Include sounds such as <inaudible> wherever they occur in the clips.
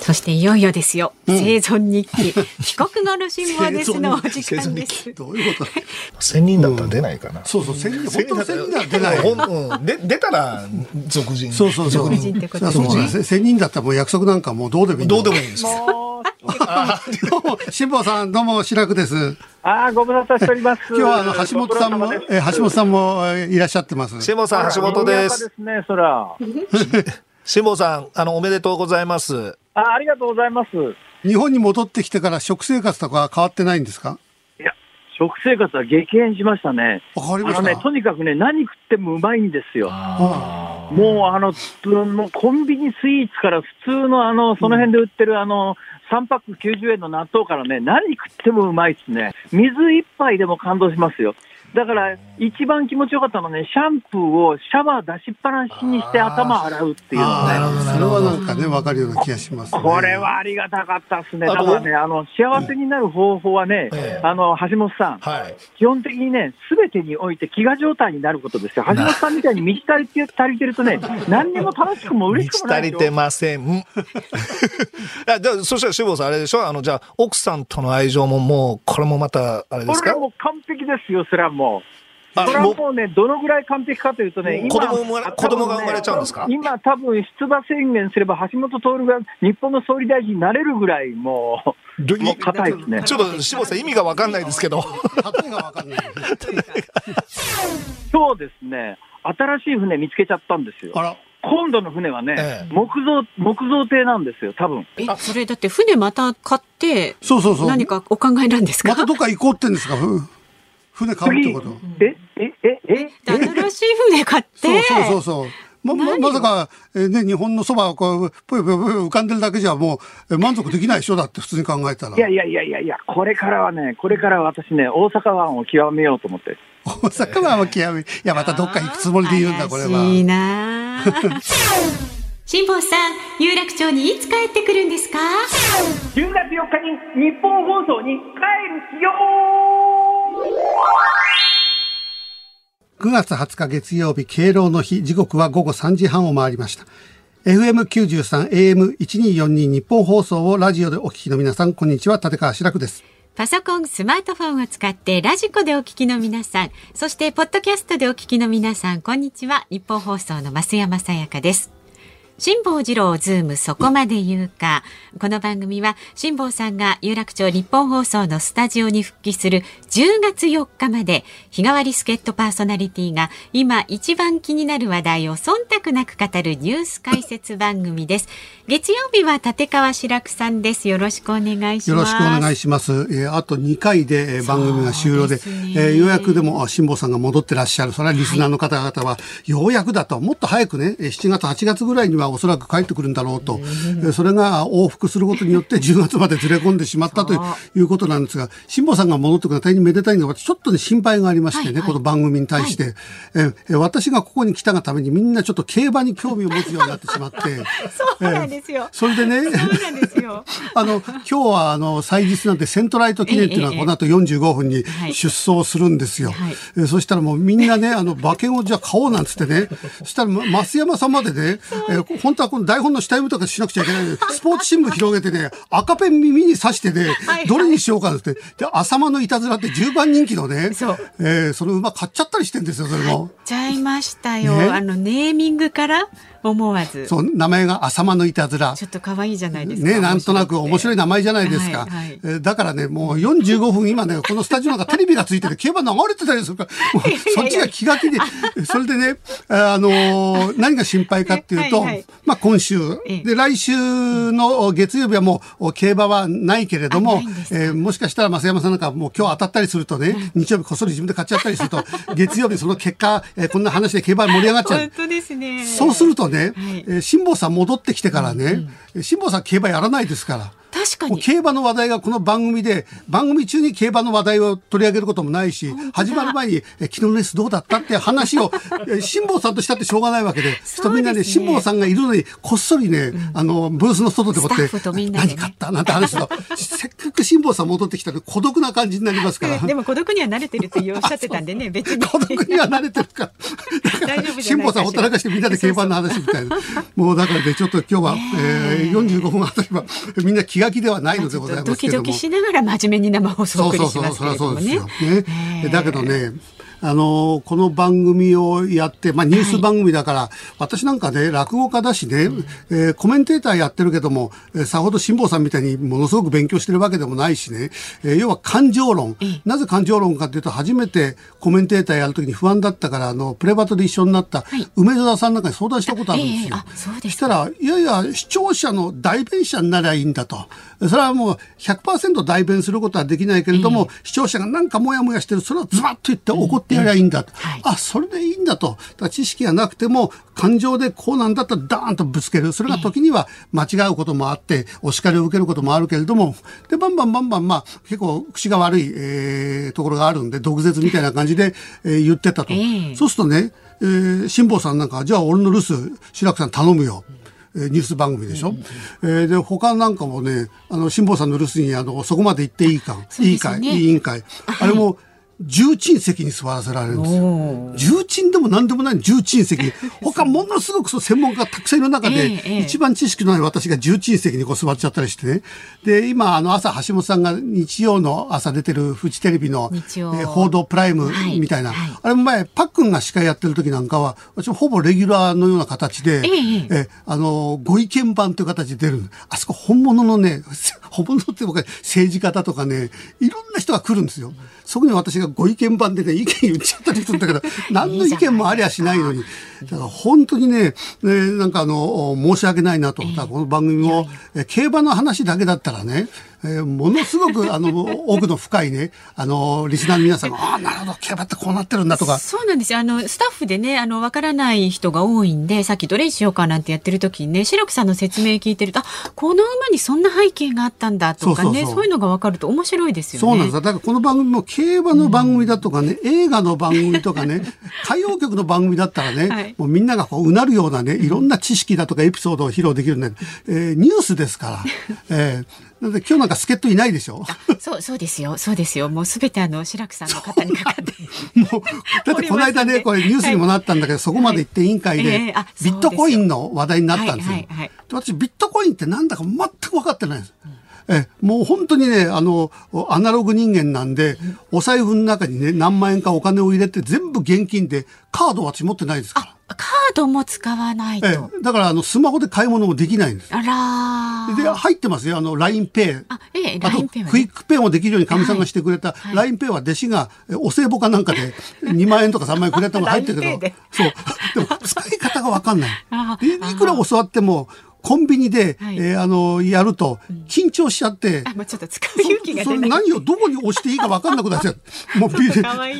そしていよいよですよ。生存日記。帰国後の辛抱ですのお時間です。どういうこと？千人だったら出ないかな。そうそう、千人、本当は千人は出ない。ほんうんで出たら俗人。そうそうそう。俗人ってことそうそうそう千人だったらもう約束なんかもうどうでもいい。どうでもいいんですよ。どうも、辛坊さん、どうも、白くです。ああ、ご無沙汰しております。今日はあの、橋本さんも、え橋本さんもえいらっしゃってます。辛坊さん橋本です。ですね、そら。<laughs> 辛坊さんあのおめでとうございます。あありがとうございます。日本に戻ってきてから食生活とか変わってないんですか？いや、食生活は激変しましたね。わかりました。あのね、とにかくね、何食ってもうまいんですよ。あもう、あの、もうコンビニスイーツから普通のあの、その辺で売ってるあの、3パック90円の納豆からね、何食ってもうまいですね。水一杯でも感動しますよ。だから、一番気持ちよかったのはね、シャンプーをシャワー出しっぱなしにして頭洗うっていうのね。あ、それはなんかね、わかるような気がします、ね。これはありがたかったですね。だからね、あの、幸せになる方法はね、ええあの、橋本さん、はい。基本的にね、すべてにおいて飢餓状態になることですよ。橋本さんみたいに満ち足りて足りてるとね、<laughs> 何にも楽しくも嬉し満ちくもないでしょ足りてません。あじゃあそしたら辛坊さんあれでしょ？あのじゃあ奥さんとの愛情ももうこれもまたあれですか？これはもう完璧ですよ、それはもう。あこれはもうね、どのぐらい完璧かというとね、子供生まれ多分ね子供が生まれちゃうんですか？今、多分出馬宣言すれば、橋本徹が日本の総理大臣になれるぐらい、もどう、もう硬いですね。ちょっと辛坊さん意味がわかんないですけど。例えがわかんない。今日ですね、新しい船見つけちゃったんですよ。あら、今度の船はね、ええ木造、木造艇なんですよ、多分。え、それだって船また買って、そうそうそう。何かお考えなんですか？またどっか行こうってんですか？ふ船買うってこと？え、え、え、え、新しい船買って、そうそうそうそう。ま、ま、まさか、えーね、日本のそばをこう、ぷよぷよぷよ浮かんでるだけじゃもう、え満足できないでしょ？だって普通に考えたら。いやいやいやいやいや、これからはね、これからは私ね、大阪湾を極めようと思って。大阪湾は極め、いや、またどっか行くつもりで言うんだ、これは。怪しいな <laughs> あ辛坊さん、有楽町にいつ帰ってくるんですか？10月4日に日本放送に帰るよ9月20日月曜日、敬老の日、時刻は午後3時半を回りました。FM93、AM1242 日本放送をラジオでお聞きの皆さん、こんにちは、立川志らくです。パソコン、スマートフォンを使ってラジコでお聞きの皆さん、そしてポッドキャストでお聞きの皆さん、こんにちは。日本放送の増山さやかです。辛坊治郎ズームそこまで言うか。この番組は辛坊さんが有楽町日本放送のスタジオに復帰する10月4日まで日替わり助っ人パーソナリティが今一番気になる話題を忖度なく語るニュース解説番組です。月曜日は立川志らくさんです。よろしくお願いします。よろしくお願いします。えーあと2回で、えー番組が終了で、でえーようやくでも、あ辛坊さんが戻ってらっしゃる。それはリスナーの方々は、ようやくだと、もっと早くね、えー7月、8月ぐらいにはおそらく帰ってくるんだろうと、えーそれが往復することによって10月までずれ込んでしまったということなんですが、辛坊さんが戻ってくるのは大変めでたいんでちょっとね、心配がありましてね、はいはい。この番組に対して、えーえー私がここに来たがためにみんなちょっと競馬に興味を持つようになってしまって、そうなんですよ。それでね、そうなんですよ。<laughs> あの、今日はあの、祭日なんでセントライト記念っていうのはええこの後45分にはい。出走するんですよ。はい。えーそしたらもうみんなね、あの、馬券をじゃあ買おうなんつってね、そしたらま増山さんまでね、えー本当はこの台本の下読みとかしなくちゃいけないのに、スポーツ新聞広げてね、赤ペン耳に刺してねはい、どれにしようかって、で、浅間のいたずらって10番人気のね、そうえーその馬買っちゃったりしてんですよ、それも。ちゃいましたよ。ねあのネーミングから思わず。そう、名前が浅間のいたずら。ちょっと可愛いじゃないですか。ね、なんとなく面白いい。名前じゃないですか。はいはいえーだからね、もう45分今ね、このスタジオなんかテレビがついてて、競馬流れてたりするから、<laughs> そっちが気が気で、それでね、あのー何が心配かっていうと、はいはいまあ今週、ええで、来週の月曜日はもう競馬はないけれどあもえーもしかしたら増山さんなんかもう今日当たったりするとね、日曜日こっそり自分で買っちゃったりすると、月曜日その結果、えーこんな話で競馬盛り上がっちゃう本。当ですね。そうするとね、はい。えー辛坊さん戻ってきてからね、辛坊さん競馬やらないですから。確確かに。競馬の話題がこの番組で、番組中に競馬の話題を取り上げることもないし、始まる前に、え昨日のレースどうだったって話を、<laughs> え辛坊さんとしたってしょうがないわけで、ですね。とみんなね、辛坊さんがいるのに、こっそりね、あの、ブースの外でこうやってね。何買ったなんて話すと、<laughs> せっかく辛坊さん戻ってきたら孤独な感じになりますから。でも孤独には慣れてるっておっしゃってたんでね、<laughs> 別に。孤独には慣れてるか辛坊さんほったらかしてみんなで競馬の話みたい。な。もうだからね、ちょっと今日は、えー、45分あたりは、みんな気が気ではないのでございまドすけども。キドキしながら真面目に生放送をお送りしますけれどもねよ。。ね。だけどね、あのこの番組をやって、まあ、ニュース番組だから、私なんかね、落語家だしね、えーコメンテーターやってるけども、えーさほど辛坊さんみたいにものすごく勉強してるわけでもないしね、えー要は感情論。なぜ感情論かというと、初めてコメンテーターやるときに不安だったから、あの、プレバトで一緒になったい梅沢さんなんかに相談したことあるんですよ。そうですかしたら、いやいや、視聴者の代弁者になりゃいいんだと。それはもう100%代弁することはできないけれども、視聴者がなんかモヤモヤしてる、それをズバッと言って怒ってやりゃいいんだと。はいあ、それでいいんだと。だ知識がなくても、感情でこうなんだったらダーンとぶつける。それが時には間違うこともあって、お叱りを受けることもあるけれども、で、バンバンバンバン、まあ、結構口が悪い、えーところがあるんで、毒舌みたいな感じで、えー言ってたと。ええそうするとね、えー辛坊さんなんか、じゃあ俺の留守、志らくさん頼むよ。えーニュース番組でしょ、えーで、他なんかもね、あの、辛坊さんの留守に、あの、そこまで行っていいか、ねいい委員会。あれも、重鎮席に座らせられるんですよ。重鎮でも何でもない重鎮席に。<laughs> 他ものすごくそう専門家がたくさんいる中で、一番知識のない私が重鎮席にこう座っちゃったりしてね。で、今、あの、朝、橋本さんが日曜の朝出てるフジテレビの、えー報道プライムはいみたいな。はいあれも前、パックンが司会やってる時なんかは、私もほぼレギュラーのような形で、えええあの、ご意見番という形で出る。あそこ本物のね、<laughs> 本物って僕は政治家だとかね、いろんな人が来るんですよ。そこに私がご意見番でね、意見言っちゃったりするんだけど、<laughs> 何の意見もありゃしないのに。だから本当にね、ねなんかあの、申し訳ないなと。この番組も、え競馬の話だけだったらね、えーものすごくあの、奥の深いね、<laughs> あの、リスナーの皆さんが、ああ、なるほど、競馬ってこうなってるんだとか、そうなんですよ。あの、スタッフでね、あの、わからない人が多いんで、さっきどれにしようかなんてやってる時にね、白くさんの説明聞いてると、あ、この馬にそんな背景があったんだとかね、そういうのがわかると面白いですよね。そうなんですよ。だからこの番組も競馬の番組だとかね、映画の番組とかね、歌謡曲の番組だったらね、はいもうみんながこううなるようなね、いろんな知識だとかエピソードを披露できるね、えーニュースですから。えーなので今日なんか助っ人いないでしょ？そう、そうですよ。そうですよ。もうすべてあの、白くさんの方にかかって。もう、だってこの間ね、これニュースにもなったんだけど、そこまで行って委員会えでえあ、ビットコインの話題になったんですよ。はいはいはいで私、ビットコインってなんだか全く分かってないんです。えもう本当にね、あの、アナログ人間なんで、お財布の中にね、何万円かお金を入れて全部現金で、カードは私持ってないですから。カードも使わないと。ええだから、あの、スマホで買い物もできないんです。あらーで、入ってますよ。あの、LINEPay。あええあと LINEPay はねクイックペイもできるようにかみさんがしてくれた、LINEPay は弟子がえお歳暮かなんかで2万円とか3万円くれたのが入ってる <laughs> けどで、そう。でも、使い方がわかんない <laughs> いくら教わっても、コンビニで、はい。えーあの、やると、緊張しちゃって、あ、もうちょっと使う勇気がそ出ない。れ何をどこに押していいか分かんなくなっちゃう。<laughs> もうビ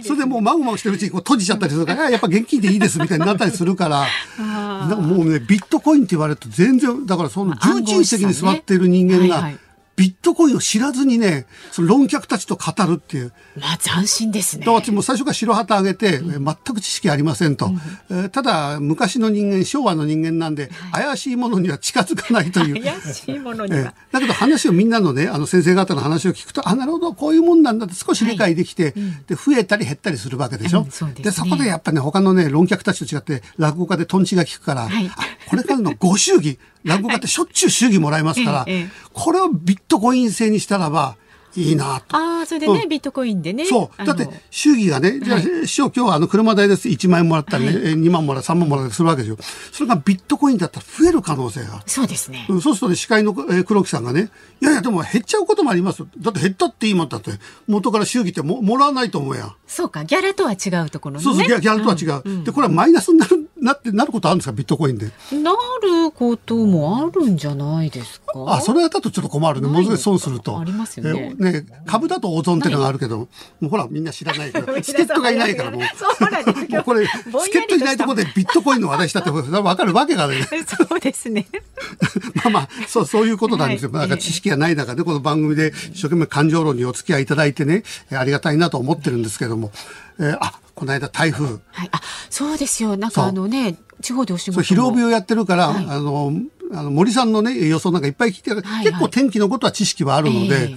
それでもうまぐまぐしてるうちにこう閉じちゃったりするから、あ <laughs> やっぱ現金でいいですみたいになったりするから、なんかもうね、ビットコインって言われると全然、だからそのまあ重鎮席に座っている人間がビットコインを知らずにね、その論客たちと語るっていう。まあ、斬新ですねだ。かも最初から白旗あげて、えー全く知識ありませんと。えーただ、昔の人間、昭和の人間なんで、怪しいものには近づかないという。<laughs> 怪しいものにええは。だけど話をみんなのね、あの先生方の話を聞くと、あ、なるほど、こういうもんなんだって少し理解できて、で、増えたり減ったりするわけでしょ？うんそうですねそこでやっぱね、他のね、論客たちと違って、落語家でトンチが効くから、はいあこれからのご祝儀、落語家ってしょっちゅう祝儀もらえますから、ええええこれをビットコイン制にしたらば、いいなと。ああ、それでね、うんビットコインでね。そう。だって祝儀がね、じゃあ、師匠今日はあの車代です。1万円もらったりね、え2万もらったり3万もらったりするわけですよ。それがビットコインだったら増える可能性が。そうですね。うんそうするとね、司会の、えー黒木さんがね、いやいや、でも減っちゃうこともありますよ。だって減ったっていいもんだって、元から祝儀ってももらわないと思うやん。そうか、ギャラとは違うところのね。そうそう、ギャギャラとは違う、で、これはマイナスになる、なって、なることあるんですか、ビットコインで。なることもあるんじゃないですか？あ、それだとちょっと困るね。ものすごい損すると。ありますよね。ね株だとオゾンってのがあるけど、もうほら、みんな知らないけど、<laughs> 助っ人がいないからもう。そうなんですもうこれ、助っ人いないところでビットコインの話題したって、わかるわけがね。<laughs> そうですね。<laughs> まあまあ、そう、そういうことなんですよ。なんか知識がない中で、この番組で一生懸命感情論にお付き合いいただいてね、ありがたいなと思ってるんですけども、えー、あ、この間台風。はい。あ、そうですよ。なんかあのね、地方でお仕事疲労病やってるから、はい、あの、あの森さんのね、予想なんかいっぱい聞いてる、はいはい、結構天気のことは知識はあるので、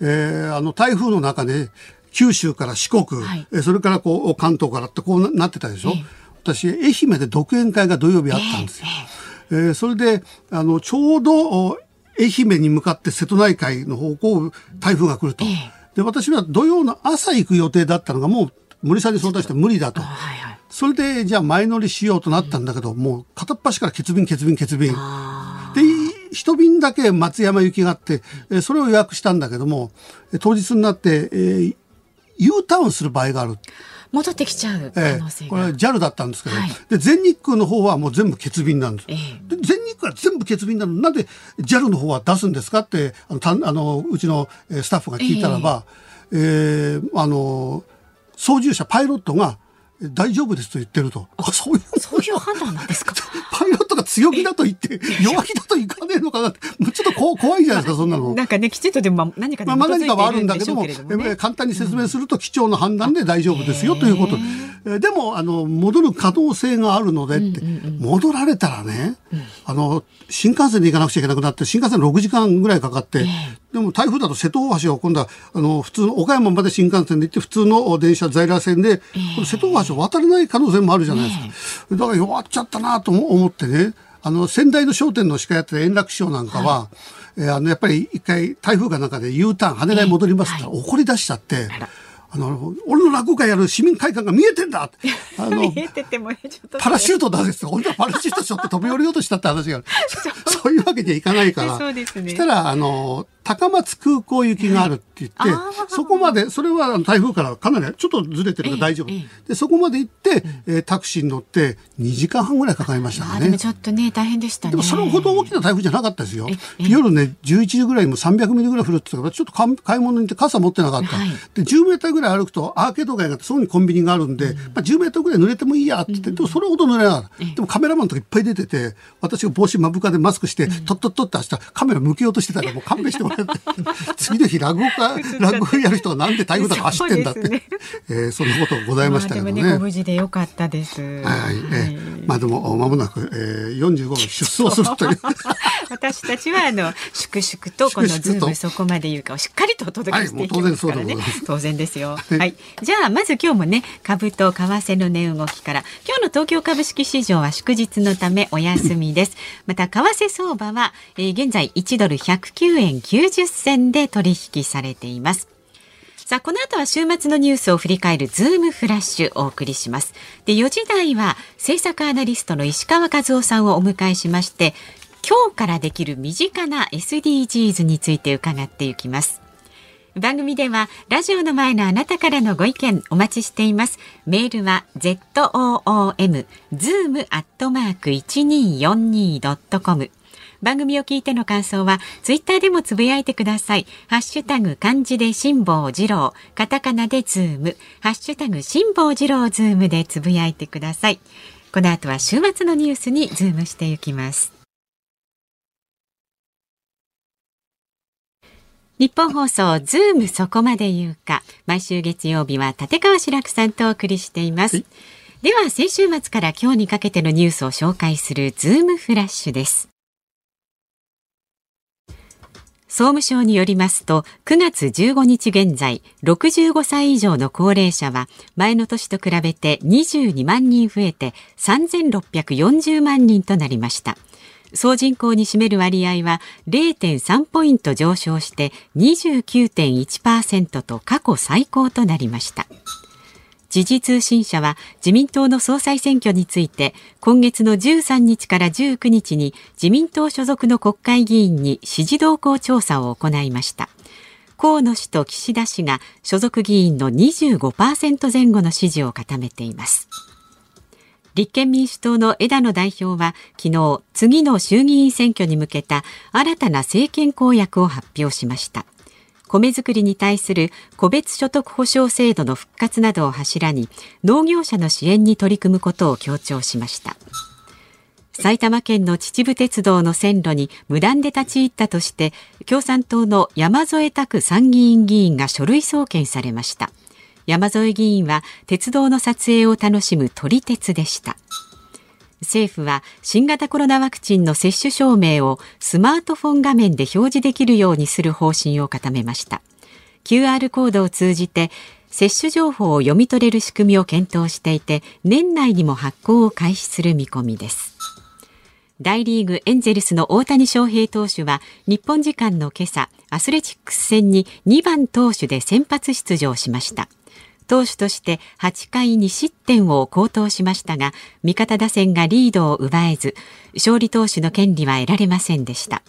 えー、えー、あの、台風の中で、九州から四国、はい、それからこう関東からってこうなってたでしょ、えー、私愛媛で独演会が土曜日あったんですよ。えー、えー、それであのちょうど愛媛に向かって瀬戸内海の方向台風が来ると。えー、で私は土曜の朝行く予定だったのがもう森さんに相談して無理だと。はいはい、それでじゃあ前乗りしようとなったんだけど、うん、もう片っ端から欠便欠便欠便。で一便だけ松山行きがあって、えそれを予約したんだけども当日になって、えー、U ターンする場合がある。戻ってきちゃう可能性が、えー、これ JAL だったんですけど、はい、で全日空の方はもう全部欠便なんです、えー、で全日空は全部欠便なの。なんで JAL の方は出すんですかってあのたあのうちのスタッフが聞いたらば、えー、えー、あの操縦者パイロットが大丈夫ですと言ってると。あ、そういう。そういう判断なんですか？<laughs> パイロットが強気だと言って、弱気だといかねえのかなって、もうちょっとこ怖いじゃないですか、そんなの。<laughs> なんかね、きちんとでも何かまあ、何かはあるんだけども、ね、簡単に説明すると、機長の判断で大丈夫ですよということ。えでも、あの、戻る可能性があるのでって、戻られたらね、あの、新幹線で行かなくちゃいけなくなって、新幹線6時間ぐらいかかって、でも台風だと瀬戸大橋を今度は、あの、普通の岡山まで新幹線で行って、普通の電車、在来線で、瀬戸大橋を渡れない可能性もあるじゃないですか。だから弱っちゃったなと思ってね、あの、仙台の商店の司会やってた円楽師匠なんかは、はい、えー、あの、やっぱり一回台風が中で U ターン、羽田に戻りますから、怒り出しちゃって、あの、俺の落語会やる市民会館が見えてんだ <laughs> あの、てて。パラシュートだです俺はパラシュートしょって飛び降りようとしたって話がある。<laughs> そういうわけにはいかないから。そうですね。したら、あの、高松空港行きがあるって言って、そこまで、それは台風からかなりちょっとずれてるから大丈夫。で、そこまで行って、えー、タクシーに乗って2時間半ぐらいかかりましたね。でもちょっとね、大変でしたね。でもそれほど大きな台風じゃなかったですよ。夜ね、11時ぐらいも300ミリぐらい降るって言ったから、ちょっと買い物に行って傘持ってなかった。はい、で、10メーターぐらい歩くとアーケード街があって、そこにコンビニがあるんで、うん、まあ10メーターぐらい濡れてもいいやって言って、でもそれほど濡れなかった。でもカメラマンとかいっぱい出てて、私が帽子目深でマスクして、とっとっとって明日カメラ向けようとしてたらもう勘弁しても。<laughs> 次の日落語家、落語やる人はなんで台風だか走ってんだって、ねえー、そんなことございましたけどね。まあ、ねご無事でよかったです。はい、えー、まあでも間もなく、えー、45分出走するという。<laughs> 私たちはあの粛々とこのズームそこまで言うかをしっかりとお届けしていきますからね。はい、当然ですよ。<laughs> はい。じゃあまず今日もね株と為替の値動きから今日の東京株式市場は祝日のためお休みです。また為替相場は、えー、現在1ドル109円90銭で取引されています。さあ、この後は週末のニュースを振り返るズームフラッシュお送りします。で、4時台は政策アナリストの石川和男さんをお迎えしまして、今日からできる身近な SDGs について伺っていきます。番組ではラジオの前のあなたからのご意見お待ちしています。メールは zoom zoom アットマーク一二四二ドットコム。番組を聞いての感想はツイッターでもつぶやいてください。ハッシュタグ漢字で辛坊治郎、カタカナでズーム、ハッシュタグ辛坊治郎ズームでつぶやいてください。この後は週末のニュースにズームしていきます。ニッポン放送ズームそこまで言うか毎週月曜日は立川志らくさんとお送りしています、はい、では先週末から今日にかけてのニュースを紹介するズームフラッシュです総務省によりますと9月15日現在65歳以上の高齢者は前の年と比べて22万人増えて3640万人となりました。総人口に占める割合は0.3ポイント上昇して29.1%と過去最高となりました。時事通信社は自民党の総裁選挙について今月の13日から19日に自民党所属の国会議員に支持動向調査を行いました。河野氏と岸田氏が所属議員の25%前後の支持を固めています。立憲民主党の枝野代表は昨日次の衆議院選挙に向けた新たな政権公約を発表しました。米作りに対する個別所得保障制度の復活などを柱に農業者の支援に取り組むことを強調しました。埼玉県の秩父鉄道の線路に無断で立ち入ったとして共産党の山添拓参議院議員が書類送検されました。山添議員は鉄道の撮影を楽しむ撮り鉄でした。政府は新型コロナワクチンの接種証明をスマートフォン画面で表示できるようにする方針を固めました。QR コードを通じて接種情報を読み取れる仕組みを検討していて年内にも発行を開始する見込みです。大リーグエンゼルスの大谷翔平投手は日本時間の今朝アスレチックス戦に2番投手で先発出場しました。投手として8回2失点を好投しましたが味方打線がリードを奪えず勝利投手の権利は得られませんでした。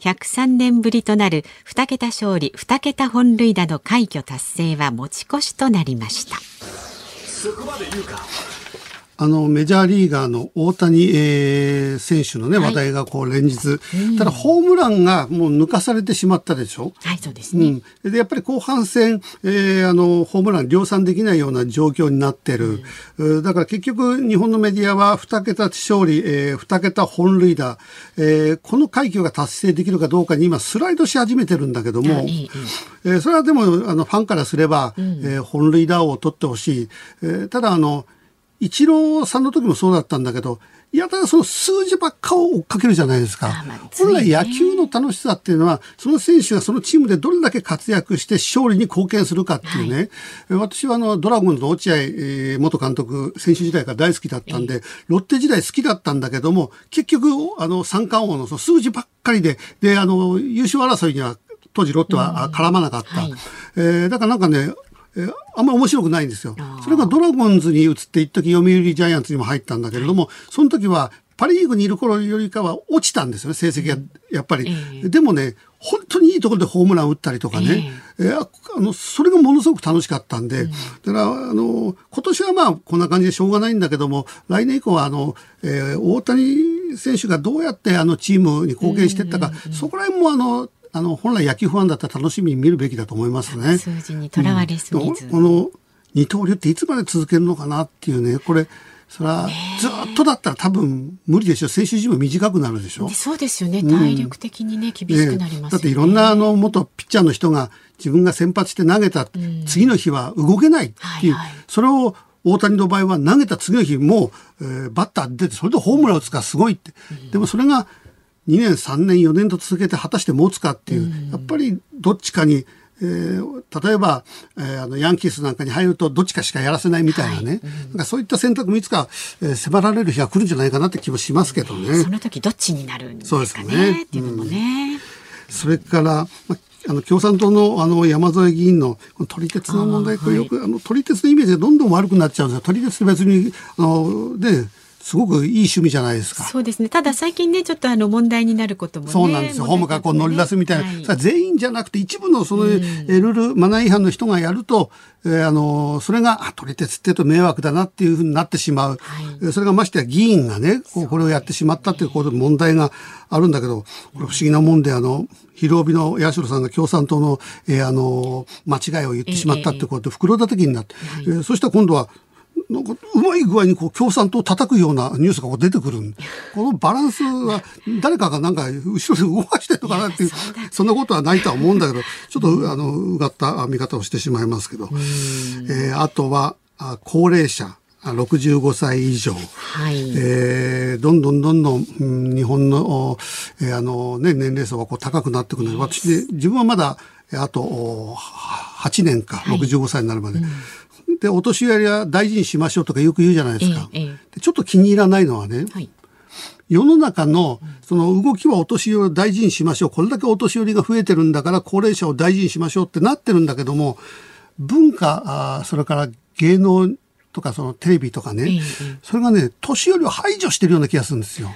103年ぶりとなる2桁勝利2桁本塁打の快挙達成は持ち越しとなりました。そこまで言うか。あのメジャーリーガーの大谷、えー、選手のね、話題がこう連日、ただホームランがもう抜かされてしまったでしょ？はい、そうですね。うん、でやっぱり後半戦、えー、あのホームラン量産できないような状況になってる。うん、だから結局日本のメディアは2桁勝利、えー、2桁本塁打、えー、この快挙が達成できるかどうかに今スライドし始めてるんだけども、えー、それはでもあのファンからすれば、うん、えー、本塁打を取ってほしい。えー、ただあのイチローさんの時もそうだったんだけど、やたらその数字ばっかを追っかけるじゃないですか。本来野球の楽しさっていうのは、その選手がそのチームでどれだけ活躍して勝利に貢献するかっていうね。はい、私はあの、ドラゴンズの落合、元監督、選手時代から大好きだったんで、ロッテ時代好きだったんだけども、結局、あの、三冠王のその数字ばっかりで、で、あの、優勝争いには当時ロッテは絡まなかった。うんはい、えー、だからなんかね、えあんまり面白くないんですよ。それがドラゴンズに移って一時読売ジャイアンツにも入ったんだけれども、その時はパ・リーグにいる頃よりかは落ちたんですよね、成績がやっぱり。でもね、本当にいいところでホームラン打ったりとかね、えー、あのそれがものすごく楽しかったんで、だからあの今年はまあこんな感じでしょうがないんだけども、来年以降はあの、えー、大谷選手がどうやってあのチームに貢献していったか、そこら辺もあのあの本来野球ファンだったら楽しみに見るべきだと思いますね。数字にとらわれすぎず、うん、この二刀流っていつまで続けるのかなっていうねこれそれはずっとだったら多分無理でしょう。選手寿命短くなるでしょ。そうですよね。体力的にね、うん、厳しくなります、ね、だっていろんなあの元ピッチャーの人が自分が先発して投げた、次の日は動けないっていう、はいはい、それを大谷の場合は投げた次の日もう、えー、バッター出てそれでホームラン打つからすごいって。でもそれが2年3年4年と続けて果たして持つかっていう、やっぱりどっちかに、えー、例えば、えー、あのヤンキースなんかに入るとどっちかしかやらせないみたいなね、はいうん、なんかそういった選択もいつか、えー、迫られる日が来るんじゃないかなって気もしますけどね。その時どっちになるんですかね。そうですね。っていうのもね。うん、それから、まあの共産党のあの山添議員の撮り鉄の問題、これよく、あの撮り鉄のイメージがどんどん悪くなっちゃうんですよ。撮り鉄別に、あの、で、すごくいい趣味じゃないですか。そうですね。ただ最近ね、ちょっとあの問題になることも、ね、そうなんですよ。ホームからこう乗り出すみたいな。はい、全員じゃなくて一部のその、ルール、マナー違反の人がやると、えー、あの、それが、あ、取り鉄ってと迷惑だなっていうふうになってしまう。はい、それがましてや議員がね、こうこれをやってしまったっていうことで問題があるんだけど、これ不思議なもんで、あの、広帯の八代さんが共産党の、えー、あの、間違いを言ってしまったってことで、袋叩きになって、えー、そしたら今度は、なんかうまい具合にこう共産党を叩くようなニュースがこう出てくるこのバランスは誰かがなんか後ろで動かしてるのかなっていうそんなことはないとは思うんだけどちょっとあのうがった見方をしてしまいますけど、えー、あとはあ高齢者65歳以上、はい、えー、どんどんどんどん、うん、日本の,、えーあのね、年齢層がこう高くなってくるので私で自分はまだあと8年か65歳になるまで、はいうんで、お年寄りは大事にしましょうとかよく言うじゃないですか。ええ、ちょっと気に入らないのはね、はい、世の中のその動きはお年寄りを大事にしましょう。これだけお年寄りが増えてるんだから高齢者を大事にしましょうってなってるんだけども、文化、あそれから芸能とかそのテレビとかね、え、それがね、年寄りを排除してるような気がするんですよ。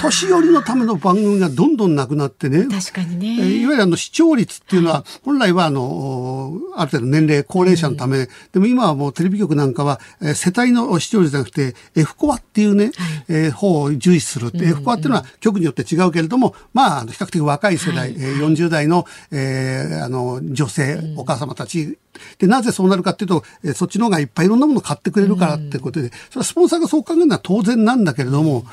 年寄りのための番組がどんどんなくなってね。確かにね。いわゆるあの視聴率っていうのは、本来はあの、ある程度年齢、高齢者のため、うん、でも今はもうテレビ局なんかは、世帯の視聴率じゃなくて、F コアっていうね、はい、え、方を重視するって、うんうん、F コアっていうのは局によって違うけれども、まあ、比較的若い世代、はい、40代の、えー、あの、女性、うん、お母様たち、で、なぜそうなるかっていうと、えー、そっちの方がいっぱいいろんなものを買ってくれるからってことで、それはスポンサーがそう考えるのは当然なんだけれども、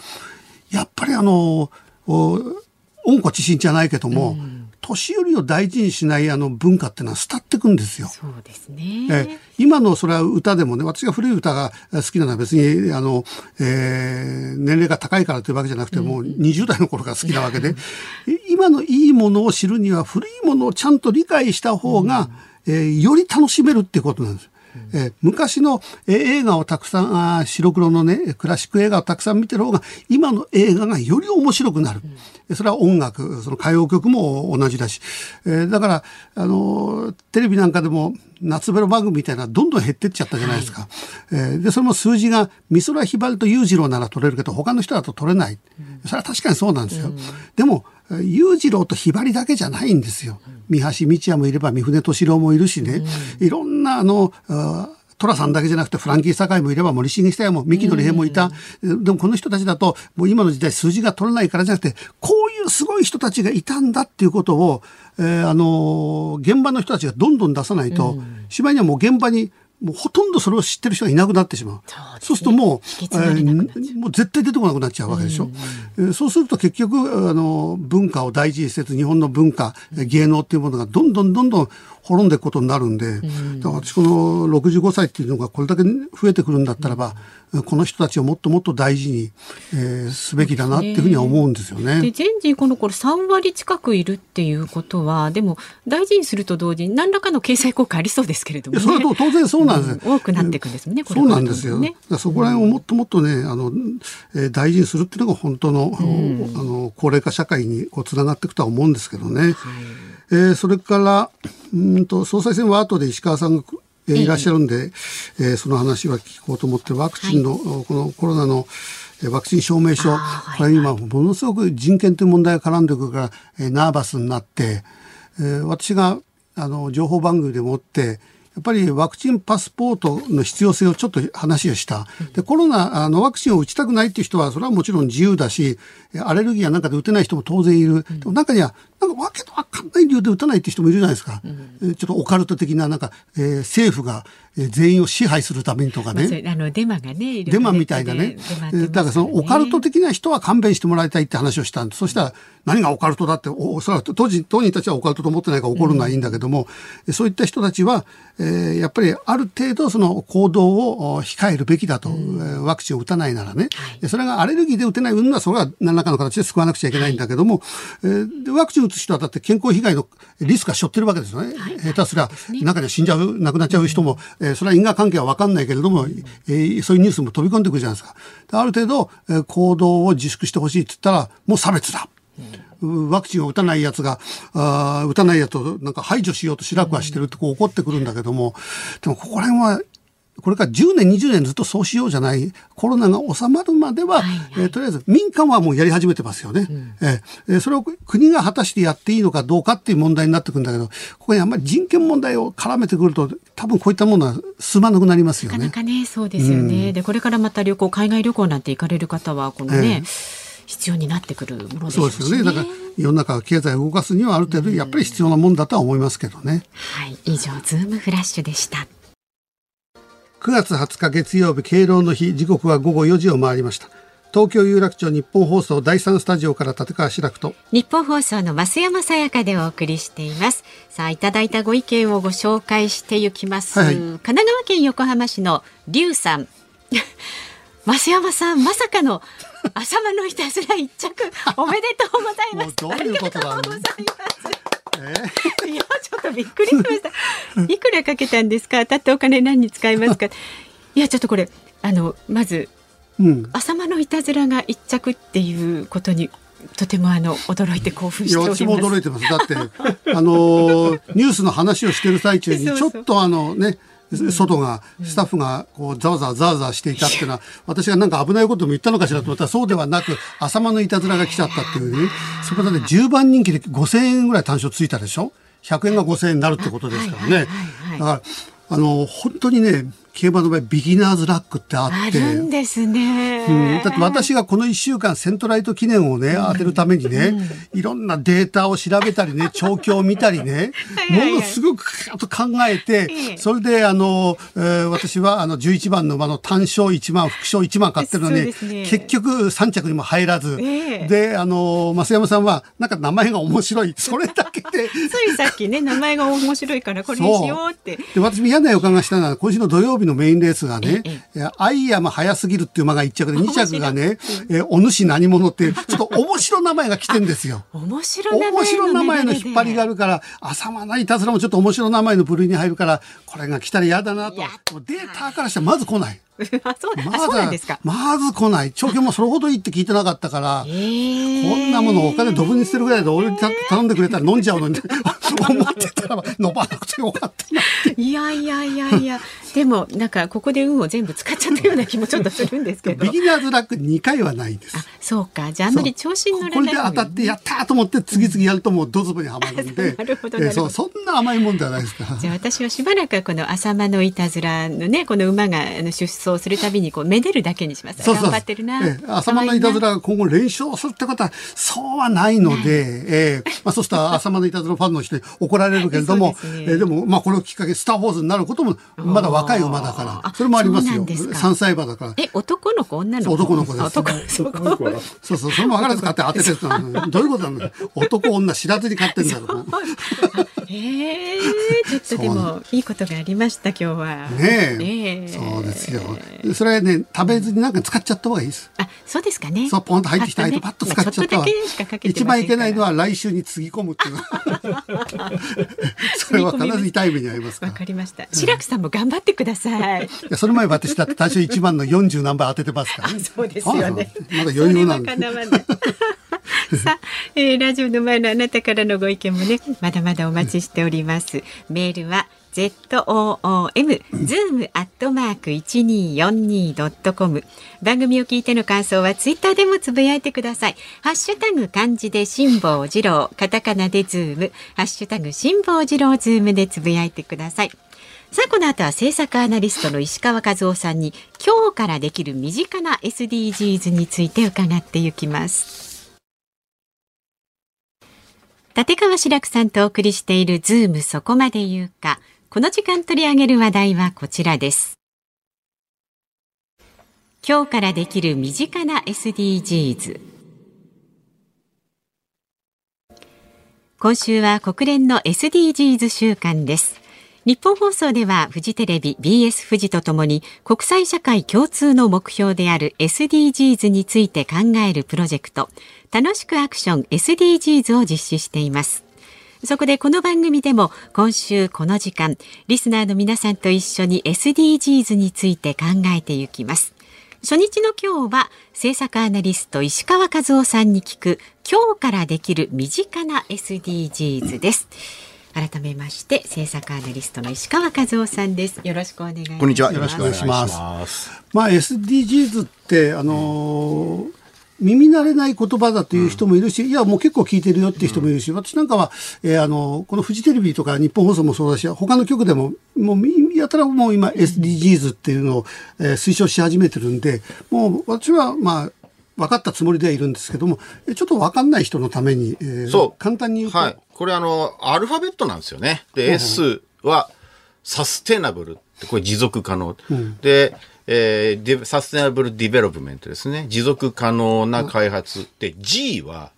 やっぱりあの、温故知新じゃないけども、うん年寄りを大事にしないあの文化っていうのは廃ってくんですよ。そうですね。え今のそれは歌でもね、私が古い歌が好きなのは別に、あの、えー、年齢が高いからというわけじゃなくて、もう20代の頃から好きなわけで、<laughs> 今のいいものを知るには古いものをちゃんと理解した方が、うん、えー、より楽しめるっていうことなんです。えー、昔の、映画をたくさんあ白黒のねクラシック映画をたくさん見てる方が今の映画がより面白くなる、うん、それは音楽その歌謡曲も同じだし、えー、だからあのテレビなんかでも夏ベロ番組みたいなどんどん減ってっちゃったじゃないですか、はい、えー、でそれも数字が美空ひばりと裕次郎なら取れるけど他の人だと取れない、うん、それは確かにそうなんですよ、うん、でも裕次郎とひばりだけじゃないんですよ。三橋道也もいれば三船敏郎もいるしね、いろんなあの、寅さんだけじゃなくてフランキー堺もいれば森重久彌も三木のり平もいた、でもこの人たちだともう今の時代数字が取れないからじゃなくてこういうすごい人たちがいたんだっていうことを、えー、あの現場の人たちがどんどん出さないと、しまいにはもう現場にもうほとんどそれを知ってる人がいなくなってしまう。そう、ね,、するともう、えー、もう絶対出てこなくなっちゃうわけでしょ。うん。うん、そうすると結局、あの、文化を大事にせず、日本の文化、芸能っていうものがどんどんどんどん滅んでいくことになるんで、だから私この65歳っていうのがこれだけ増えてくるんだったらば、この人たちをもっともっと大事に、えー、すべきだなっていうふうには思うんですよね。で全人この頃3割近くいるっていうことはでも大事にすると同時に何らかの経済効果ありそうですけれども、ね、それと当然そうなんです、うん、多くなっていくんですもんね。そうなんですよ。そこら辺をもっともっとねあの、えー、大事にするっていうのが本当の、うん、あの高齢化社会にこうつながっていくとは思うんですけどね。はい、えー、それからうんと総裁選は後で石川さんがえいらっしゃるんで、えー、その話は聞こうと思ってワクチンの、はい、このコロナのワクチン証明書、これ今ものすごく人権という問題が絡んでくるから、えー、ナーバスになって、えー、私があの情報番組でもってやっぱりワクチンパスポートの必要性をちょっと話をした。で、コロナのワクチンを打ちたくないっていう人は、それはもちろん自由だし、アレルギーやなんかで打てない人も当然いる。でも中には、なんかわけのわかんない理由で打たないって人もいるじゃないですか。うん、ちょっとオカルト的な、なんか、えー、政府が全員を支配するためにとかね。あのデマがね、デマみたいなね。だからそのオカルト的な人は勘弁してもらいたいって話をしたんです。そしたら何がオカルトだって、おそらく当時当人たちはオカルトと思ってないから怒るのはいいんだけども、うん、そういった人たちは、えー、やっぱりある程度その行動を控えるべきだと、うん、ワクチンを打たないならね。はい、それがアレルギーで打てない運はそれは何らかの形で救わなくちゃいけないんだけども、えー、ワクチン打つ人はだって健康被害のリスクが背負ってるわけですよね。はい、下手すりゃ、中には死んじゃう、亡くなっちゃう人も、うん、えー、それは因果関係は分かんないけれども、えー、そういうニュースも飛び込んでくるじゃないですか。ある程度、えー、行動を自粛してほしいって言ったら、もう差別だ。ワクチンを打たないやつが、あ打たないやつをなんか排除しようとしらくはしてるってこう怒ってくるんだけども、でもここら辺はこれから10年、20年ずっとそうしようじゃない、コロナが収まるまでは、はいはい、えー、とりあえず民間はもうやり始めてますよね、うん、えー、それを国が果たしてやっていいのかどうかっていう問題になってくるんだけど、ここにあんまり人権問題を絡めてくると、多分こういったものは進まなくなりますよね。なかなかね、そうですよね。うん、で、これからまた旅行、海外旅行なんて行かれる方は、このね、えー必要になってくるものでそうですよね。だから世の中経済を動かすにはある程度やっぱり必要なもんだとは思いますけどね。はい、以上ズームフラッシュでした。9月20日月曜日敬老の日時刻は午後4時を回りました。東京有楽町日本放送第三スタジオから立川志らくと。日本放送の増山さやかでお送りしています。さあいただいたご意見をご紹介していきます、はいはい、神奈川県横浜市の龍さん。<laughs> 増山さんまさかの <laughs> 浅間のいたずら一着。おめでとうございます。どういうことだ、ね、いやちょっとびっくりしました。<laughs> いくらかけたんですか？当たってお金何に使いますか？いやちょっとこれあのまず、うん、浅間のいたずらが一着っていうことにとてもあの驚いて興奮しております。私も驚いてます。だってあのニュースの話をしている最中に <laughs> ちょっとあのね外が、スタッフがこうざわざわざわざわしていたっていうのは、私がなんか危ないことも言ったのかしらと思ったら、そうではなく、浅間のいたずらが来ちゃったっていうね、そこでね、10番人気で5000円ぐらい単勝ついたでしょ ?100 円が5000円になるってことですからね。だから、あの、本当にね、競馬の場合ビギナーズラックってあって。あるんですね、うん、だって私がこの1週間セントライト記念をね当てるためにね、いろんなデータを調べたりね <laughs> 調教を見たりねものすごくと考えてそれであの、えー、私はあの11番の馬の単勝1万副賞1万買ってるのに、ね、結局3着にも入らず、であの増山さんはなんか名前が面白い。それだけで。<laughs> ついさっきね名前が面白いからこれにしようって。で私嫌な予感がしたのは今週の土曜日のメインレースがね、アイアム早すぎるっていう馬が1着で、2着がね、えお主何者っていう、ちょっと面白名前が来てんですよ。面白名前面白名前の引っ張りがあるから、浅間ないたずらもちょっと面白名前の部類に入るから、これが来たら嫌だなと。データからしたらまず来ない。<laughs> あそうまずなんですかまず来ない。調教もそれほどいいって聞いてなかったから、こんなものお金ドブに捨てるぐらいで俺に頼んでくれたら飲んじゃうのに <laughs> 思ってたら飲まなくてよかったな <laughs> いやいやいやいや、でもなんかここで運を全部使っちゃったような気もちょっとするんですけど。ビギナーズラック2回はないんです。あ、そうか。じゃああんまり調子に乗らないこれで当たってやったと思って次々やるともうドズボにはまるんで。なるほどえー、そうそんな甘いもんではないですか。じゃあ私はしばらくこの浅間のいたずらのねこの馬が出走するたびにこうめでるだけにします。そうそう頑張ってるな。えー、浅間のいたずらが今後連勝するってことはそうはないので、えー、まあそうしたら浅間のいたずらファンの人に怒られるけれども、<laughs> で、ね、えー、でもまあこれをきっかけスター・ウォーズになることもまだ若い馬だから、それもありますよ。三歳馬だから。え、男の子女の子？男の子です。男の子。そうそう、それも分からず買って当ててたの。どういうことなの？男女知らずに買ってんだろう。ええちょっとでもいいことがありました今日は。ねえ。そうですよ。それはね食べずになんか使っちゃった方がいいです。あ、そうですかね。そうポンと入ってきた間パッと使っちゃったわ。一番いけないのは来週につぎ込むっていう。<laughs> それは必ず痛い目に遭いますわかりました。白くさんも頑張ってください。いやその前私だって最初一番の四十何倍当ててますからね。そうですよね。まだ余裕なんで。<laughs> さあ、えー、ラジオの前のあなたからのご意見もね、まだまだお待ちしております。メールは zoom zoom アットマーク一二四二ドットコム。番組を聞いての感想はツイッターでもつぶやいてください。ハッシュタグ漢字で辛坊治郎カタカナでズーム。ハッシュタグ辛坊治郎ズームでつぶやいてください。さあこの後は政策アナリストの石川和男さんに今日からできる身近な SDGs について伺っていきます。立川志らくさんとお送りしているズームそこまで言うか。この時間取り上げる話題はこちらです。今日からできる身近な SDGs。今週は国連の SDGs 週間です。日本放送ではフジテレビ BS フジとともに国際社会共通の目標である SDGs について考えるプロジェクト楽しくアクション SDGs を実施していますそこでこの番組でも今週この時間リスナーの皆さんと一緒に SDGs について考えていきます。初日の今日は政策アナリスト石川和夫さんに聞く今日からできる身近な SDGs です。改めまして政策アナリストの石川和夫さんです。よろしくお願いします。こんにちは。よろしくお願いします。まあ SDGs ってあのー耳慣れない言葉だという人もいるし、うん、いや、もう結構聞いてるよっていう人もいるし、私なんかは、えー、あの、このフジテレビとか日本放送もそうだし、他の局でも、もう、やたらもう今 SDGs っていうのを、えー、推奨し始めてるんで、もう私は、まあ、分かったつもりではいるんですけども、ちょっと分かんない人のために、えー、そう簡単に言うと。はい。これあの、アルファベットなんですよね。で、S は sustainable って、これ持続可能。うん、で、えー、 sustainable development ですね。持続可能な開発。で、G は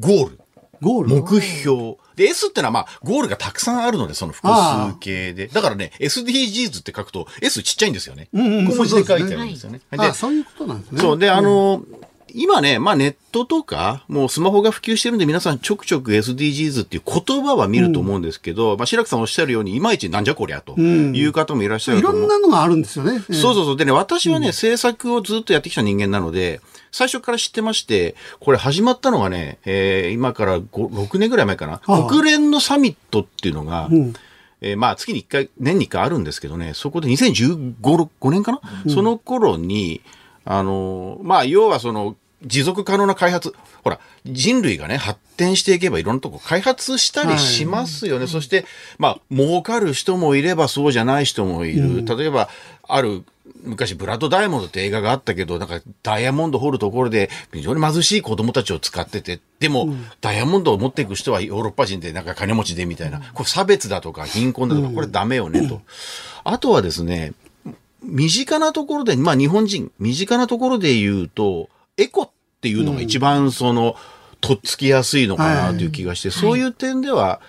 ゴール。ゴール？目標。で、S ってのはまあ、ゴールがたくさんあるので、その複数形で。だからね、SDGs って書くと、S ちっちゃいんですよね。うんうん、小文字で書いてあるんですよね。で、あ、そういうことなんですね。そう。で、あの、うん今ね、まあネットとか、もうスマホが普及してるんで皆さんちょくちょく SDGs っていう言葉は見ると思うんですけど、うん、まあ白木さんおっしゃるように、いまいちなんじゃこりゃという方もいらっしゃると思う。いろんなのがあるんですよね。そうそうそう。でね、私はね、政策をずっとやってきた人間なので、最初から知ってまして、これ始まったのがね、えー、今から5 6年ぐらい前かな、はあ、国連のサミットっていうのが、うん。えーまあ月に1回、年に1回あるんですけどね、そこで2015、5年かな、その頃に、あのーまあ要はその、持続可能な開発、ほら、人類がね、発展していけばいろんなとこ開発したりしますよね。そして、まあ、儲かる人もいればそうじゃない人もいる。例えば、ある、昔、ブラッド・ダイヤモンドって映画があったけど、なんか、ダイヤモンド掘るところで、非常に貧しい子供たちを使ってて、でも、ダイヤモンドを持っていく人はヨーロッパ人で、なんか金持ちでみたいな、これ差別だとか、貧困だとか、これダメよねと。あとはですね、身近なところで、まあ日本人、身近なところで言うと、エコっていうのが一番その、とっつきやすいのかなという気がして、そういう点では、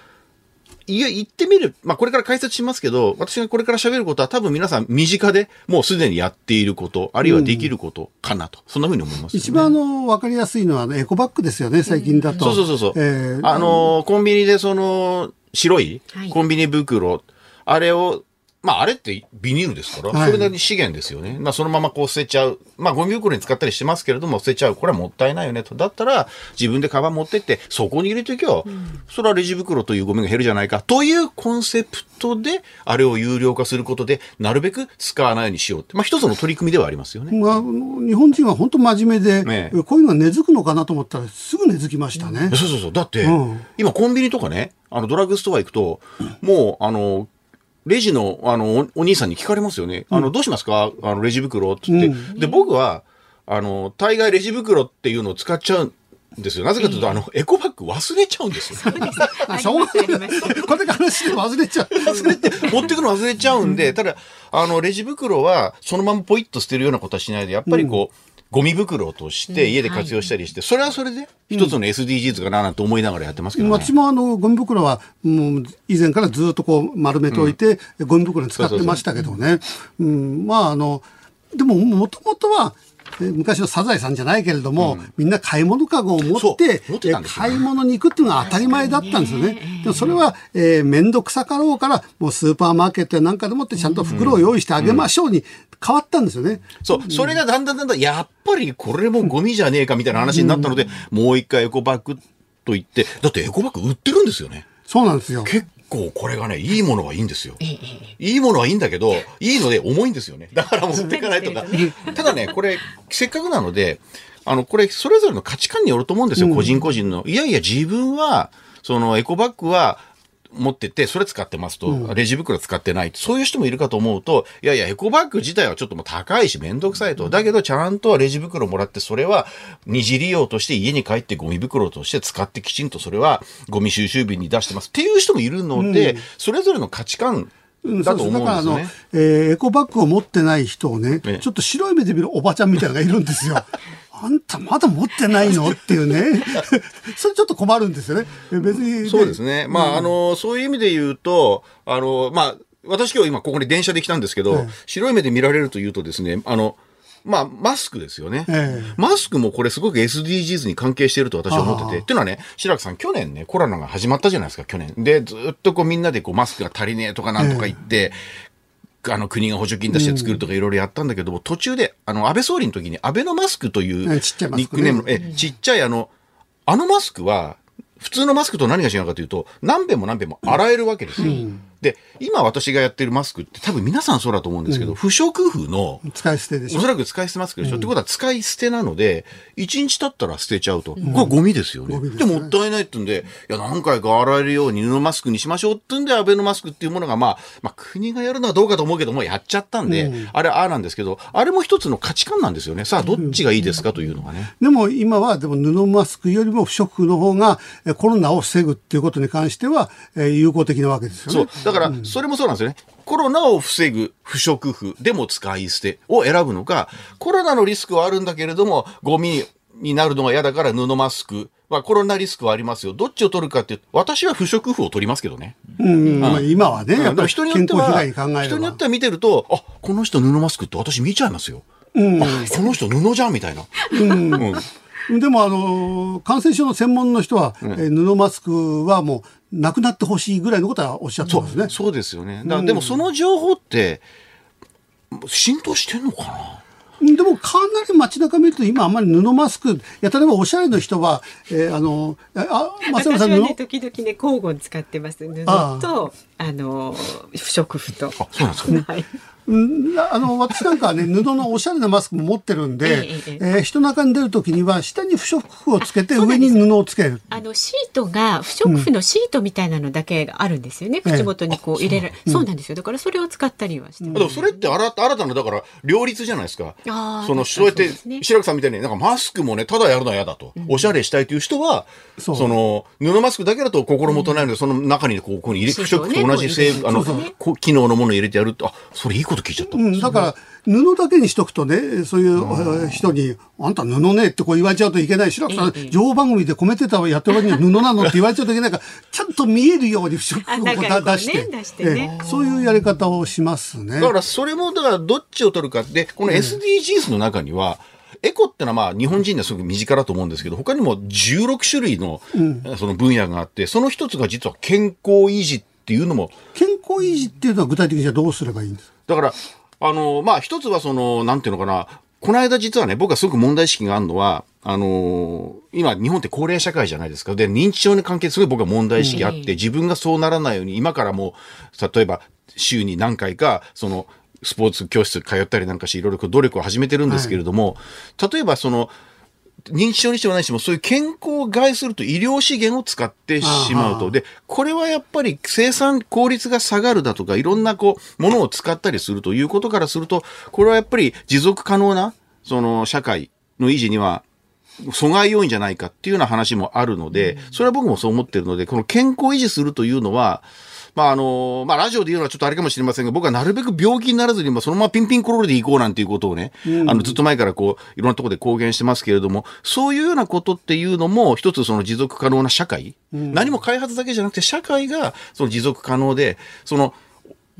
いや、言ってみる。まあ、これから解説しますけど、私がこれから喋ることは多分皆さん身近でもうすでにやっていること、あるいはできることかなと。そんなふうに思います、ね。一番あの、わかりやすいのはあのエコバッグですよね、最近だと。そうそうそうそう。えーあのーコンビニでその、白いはいコンビニ袋、あれを、まあ、あれってビニールですから、はいそれなりに資源ですよね。まあ、そのままこう捨てちゃう。まあ、ゴミ袋に使ったりしてますけれども、捨てちゃう。これはもったいないよねと。だったら、自分でカバン持ってって、そこに入れておけば、それはレジ袋というゴミが減るじゃないか。というコンセプトで、あれを有料化することで、なるべく使わないようにしようって。まあ、一つの取り組みではありますよね。まあ、日本人は本当真面目で、ねえこういうのが根付くのかなと思ったらすぐ根付きましたね。そうそうそう。だって、うん今コンビニとかね、あのドラッグストア行くと、もう、あの、レジの、あの、おお兄さんに聞かれますよね。あの、どうしますか？あの、レジ袋って言って。で、僕は、あの、大概レジ袋っていうのを使っちゃうんですよ。なぜかというと、あの、エコバッグ忘れちゃうんですよ。<laughs> あしょうがない。これ話して忘れちゃう。忘れて、持ってくの忘れちゃうんで、ただ、あの、レジ袋は、そのままポイッと捨てるようなことはしないで、やっぱりこう、ゴミ袋として家で活用したりして、それはそれで一つの SDGs かななんて思いながらやってますけどね。私もあのゴミ袋はもう以前からずっとこう丸めておいて、ゴミ袋に使ってましたけどね。うん、まああのでももともとはえ昔のサザエさんじゃないけれども、みんな買い物かごを持って持ってね買い物に行くっていうのが当たり前だったんですよね。でもそれは、えー、面倒くさかろうからもうスーパーマーケットやなんかでもってちゃんと袋を用意してあげましょうに変わったんですよね。そう、それがだんだんだんだん、やっぱりこれもゴミじゃねえかみたいな話になったので、もう一回エコバッグと言って、だってエコバッグ売ってるんですよね。そうなんですよ。結構これがね、いいものはいいんですよ。いいものはいいんだけど、いいので重いんですよね。<laughs> だから持っていかないとか。ただね、これ、せっかくなので、あの、これ、それぞれの価値観によると思うんですよ、個人個人の。いやいや、自分は、その、エコバッグは、持ってて、それ使ってますと、レジ袋使ってない。そういう人もいるかと思うと、いやいや、エコバッグ自体はちょっともう高いし、めんどくさいと。だけど、ちゃんとレジ袋もらって、それは二次利用として家に帰ってゴミ袋として使ってきちんとそれはゴミ収集便に出してますっていう人もいるので、それぞれの価値観うんだと思うんですだからあのえーエコバッグを持ってない人をね、ええちょっと白い目で見るおばちゃんみたいなのがいるんですよ。<laughs> あんたまだ持ってないの？っていうね。<laughs> それちょっと困るんですよね。え別に、そうですね。まあ、あの、そういう意味で言うと、あの、まあ、私今日今ここに電車で来たんですけど、ええ白い目で見られるというとですね、あの、まあ、マスクですよね。ええマスクもこれすごく SDGs に関係していると私は思ってて。っていうのはね、白木さん、去年ね、コロナが始まったじゃないですか、去年。で、ずっとこうみんなでこうマスクが足りねえとかなんとか言って、あの国が補助金出して作るとかいろいろやったんだけども、途中で、あの、安倍総理の時に安倍のマスクというええちっちゃいマスクね。ニックネームの、え、ちっちゃいあの、あのマスクは、普通のマスクと何が違うかというと、何遍も何遍も洗えるわけですよ。で、今私がやってるマスクって多分皆さんそうだと思うんですけど、不織布の、使い捨てでしょ？おそ。らく使い捨てマスクでしょ。ってことは使い捨てなので、1日経ったら捨てちゃうと。これゴミですよね。で、ゴミでもったいないってんで、いや、何回か洗えるように布マスクにしましょうってんで、アベノマスクっていうものが、まあ、まあ、国がやるのはどうかと思うけども、やっちゃったんで、あれ、ああなんですけど、あれも一つの価値観なんですよね。さあ、どっちがいいですかというのがね。でも今はでも布マスクよりも不織布の方がえコロナを防ぐっていうことに関してはえー有効的なわけですよね。だから、それもそうなんですよね。コロナを防ぐ不織布でも使い捨てを選ぶのか、コロナのリスクはあるんだけれども、ゴミになるのが嫌だから布マスクはコロナリスクはありますよ。どっちを取るかっていう私は不織布を取りますけどね。うんまあ、今はね、やっでもぱり人によっては。人によっては見てると、あ、この人布マスクって私見ちゃいますよ。あこの人布じゃんみたいな。うんでもあの感染症の専門の人は、えー布マスクはもうなくなってほしいぐらいのことはおっしゃってますね。そうですよね。でもその情報って、浸透してんのかな？でもかなり街中見ると今あんまり布マスク、いや、例えばおしゃれの人は、えー、あの、あ、松山さん私はね、時々ね、交互に使ってます。布と、あの、不織布と。あ、そうなんですか、ね、はいうんあの私なんかはね <laughs> 布のおしゃれなマスクも持ってるんで、えええー、人中に出る時には下に不織布をつけて上に布をつける。あのシートが不織布のシートみたいなのだけがあるんですよね、うん、口元にこう入れる、えそう。なんですよ。だからそれを使ったりはして、それって新新たなだから両立じゃないですか。そのそうやって、ね、白木さんみたいになんかマスクもねただやるのは嫌だと、うん、おしゃれしたいという人はその布マスクだけだと心もとないので、その中にこう。こう入れ不織布と同じ成分、あの、機能のものを入れてやるとあそれいいこと聞いちゃった、だから布だけにしとくとね、そういう人に、あんた布ねってこう言われちゃうといけないし、白さん、情報番組でコメンテーターをやってる割には布なのって言われちゃうといけないから、ちゃんと見えるように不織布を出して、出してね、そういうやり方をしますね。だからそれも、だからどっちを取るか。って、この SDGs の中には、エコってのはまあ日本人にはすごく身近だと思うんですけど、他にも16種類のその分野があって、その一つが実は健康維持っていうのも。健康維持っていうのは具体的にはどうすればいいんですか？だから、あの、まあ、一つはその、なんていうのかな、この間実はね、僕はすごく問題意識があるのは、あのー、今、日本って高齢社会じゃないですか。で、認知症に関係すごい僕は問題意識あって、自分がそうならないように、今からもう、例えば、週に何回か、その、スポーツ教室通ったりなんかして、いろいろ努力を始めてるんですけれども、はい、例えばその、認知症にしてもないしも、そういう健康を害すると医療資源を使ってしまうと。で、これはやっぱり生産効率が下がるだとか、いろんなこう、ものを使ったりするということからすると、これはやっぱり持続可能な、その社会の維持には、阻害要因じゃないかっていうような話もあるので、それは僕もそう思ってるので、この健康維持するというのは、まあ、あの、まあ、ラジオで言うのはちょっとあれかもしれませんが、僕はなるべく病気にならずに、まあ、そのままピンピンコロールで行こうなんていうことをね、うん、あの、ずっと前からこう、いろんなところで公言してますけれども、そういうようなことっていうのも、一つその持続可能な社会、うん、何も開発だけじゃなくて、社会がその持続可能で、その、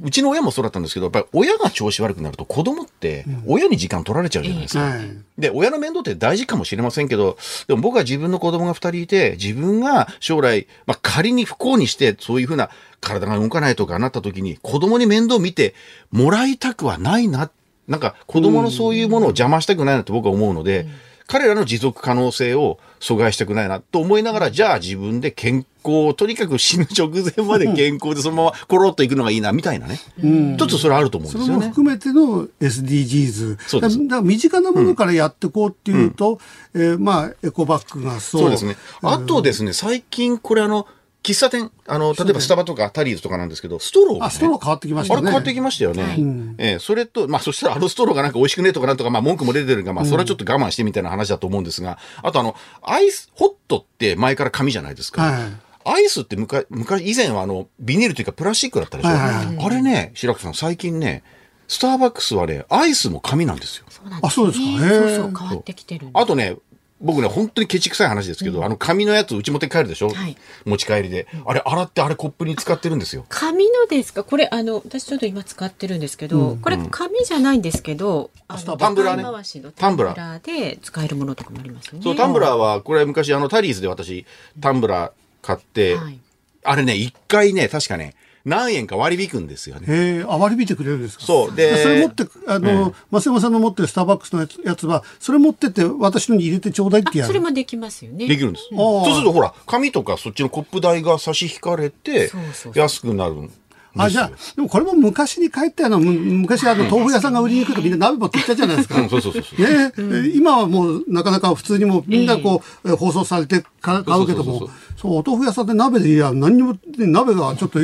うちの親もそうだったんですけど、やっぱり親が調子悪くなると子供って親に時間取られちゃうじゃないですか。うん、で、親の面倒って大事かもしれませんけど、でも僕は自分の子供が二人いて、自分が将来、まあ仮に不幸にしてそういうふうな体が動かないとかなった時に子供に面倒見てもらいたくはないな。なんか子供のそういうものを邪魔したくないなって僕は思うので、うん。彼らの持続可能性を阻害したくないなと思いながら、じゃあ自分で健康、とにかく死ぬ直前まで健康でそのままコロッといくのがいいな、みたいなね。うん、ちょっとそれあると思うんですよね。それも含めての SDGs。そうです。だから身近なものからやっていこうっていうと、うん、えー、まあ、エコバッグがそう。そうですね。あとですね、最近これあの、喫茶店、あの、例えばスタバとかタリーズとかなんですけど、ストローが、ね、あ、ストロー変わってきましたね。あれ変わってきましたよね。はい、えー、それと、まあ、そしたらあのストローがなんか美味しくねえとかなんとか、まあ、文句も出てるが、まあ、それはちょっと我慢してみたいな話だと思うんですが、あとあの、アイス、ホットって前から紙じゃないですか。はいアイスって昔、昔、以前はあの、ビニールというかプラスチックだったでしょ、はいはい、あれね、白くさん、最近ね、スターバックスはね、アイスも紙なんですよ。そうなんです、ね、あ、そうです。か。そうそう、変わってきてるあとね、僕ね、本当にケチくさい話ですけど、うん、あの紙のやつうち持って帰るでしょ、はい、持ち帰りで。あれ、洗ってあれコップに使ってるんですよ。紙のですか？これ、あの、私ちょっと今使ってるんですけど、うん、これ紙じゃないんですけど、あのタンブラーね。タンブラーで使えるものとかもありますよね。そう、タンブラーは、これ昔あのタリーズで私、タンブラー買って、はい、あれね、一回ね、確かね、何円か割り引くんですよね。へえ、あ、割り引いてくれるんですか？そう。で、それ持って、あの、増山さんの持ってるスターバックスのやつやつは、それ持ってって私のに入れてちょうだいってやる。それもできますよね。できるんです。うん、そうするとほら、紙とかそっちのコップ代が差し引かれて、安くなる。あ、じゃあ、でもこれも昔に帰ったような、昔あの、豆腐屋さんが売りに行くとみんな鍋持ってきたじゃないですか。そうそうそうね、今はもうなかなか普通にもみんなこう、放送されて買うけども、そう、お豆腐屋さんで鍋でいや、何にも、鍋がちょっと、汚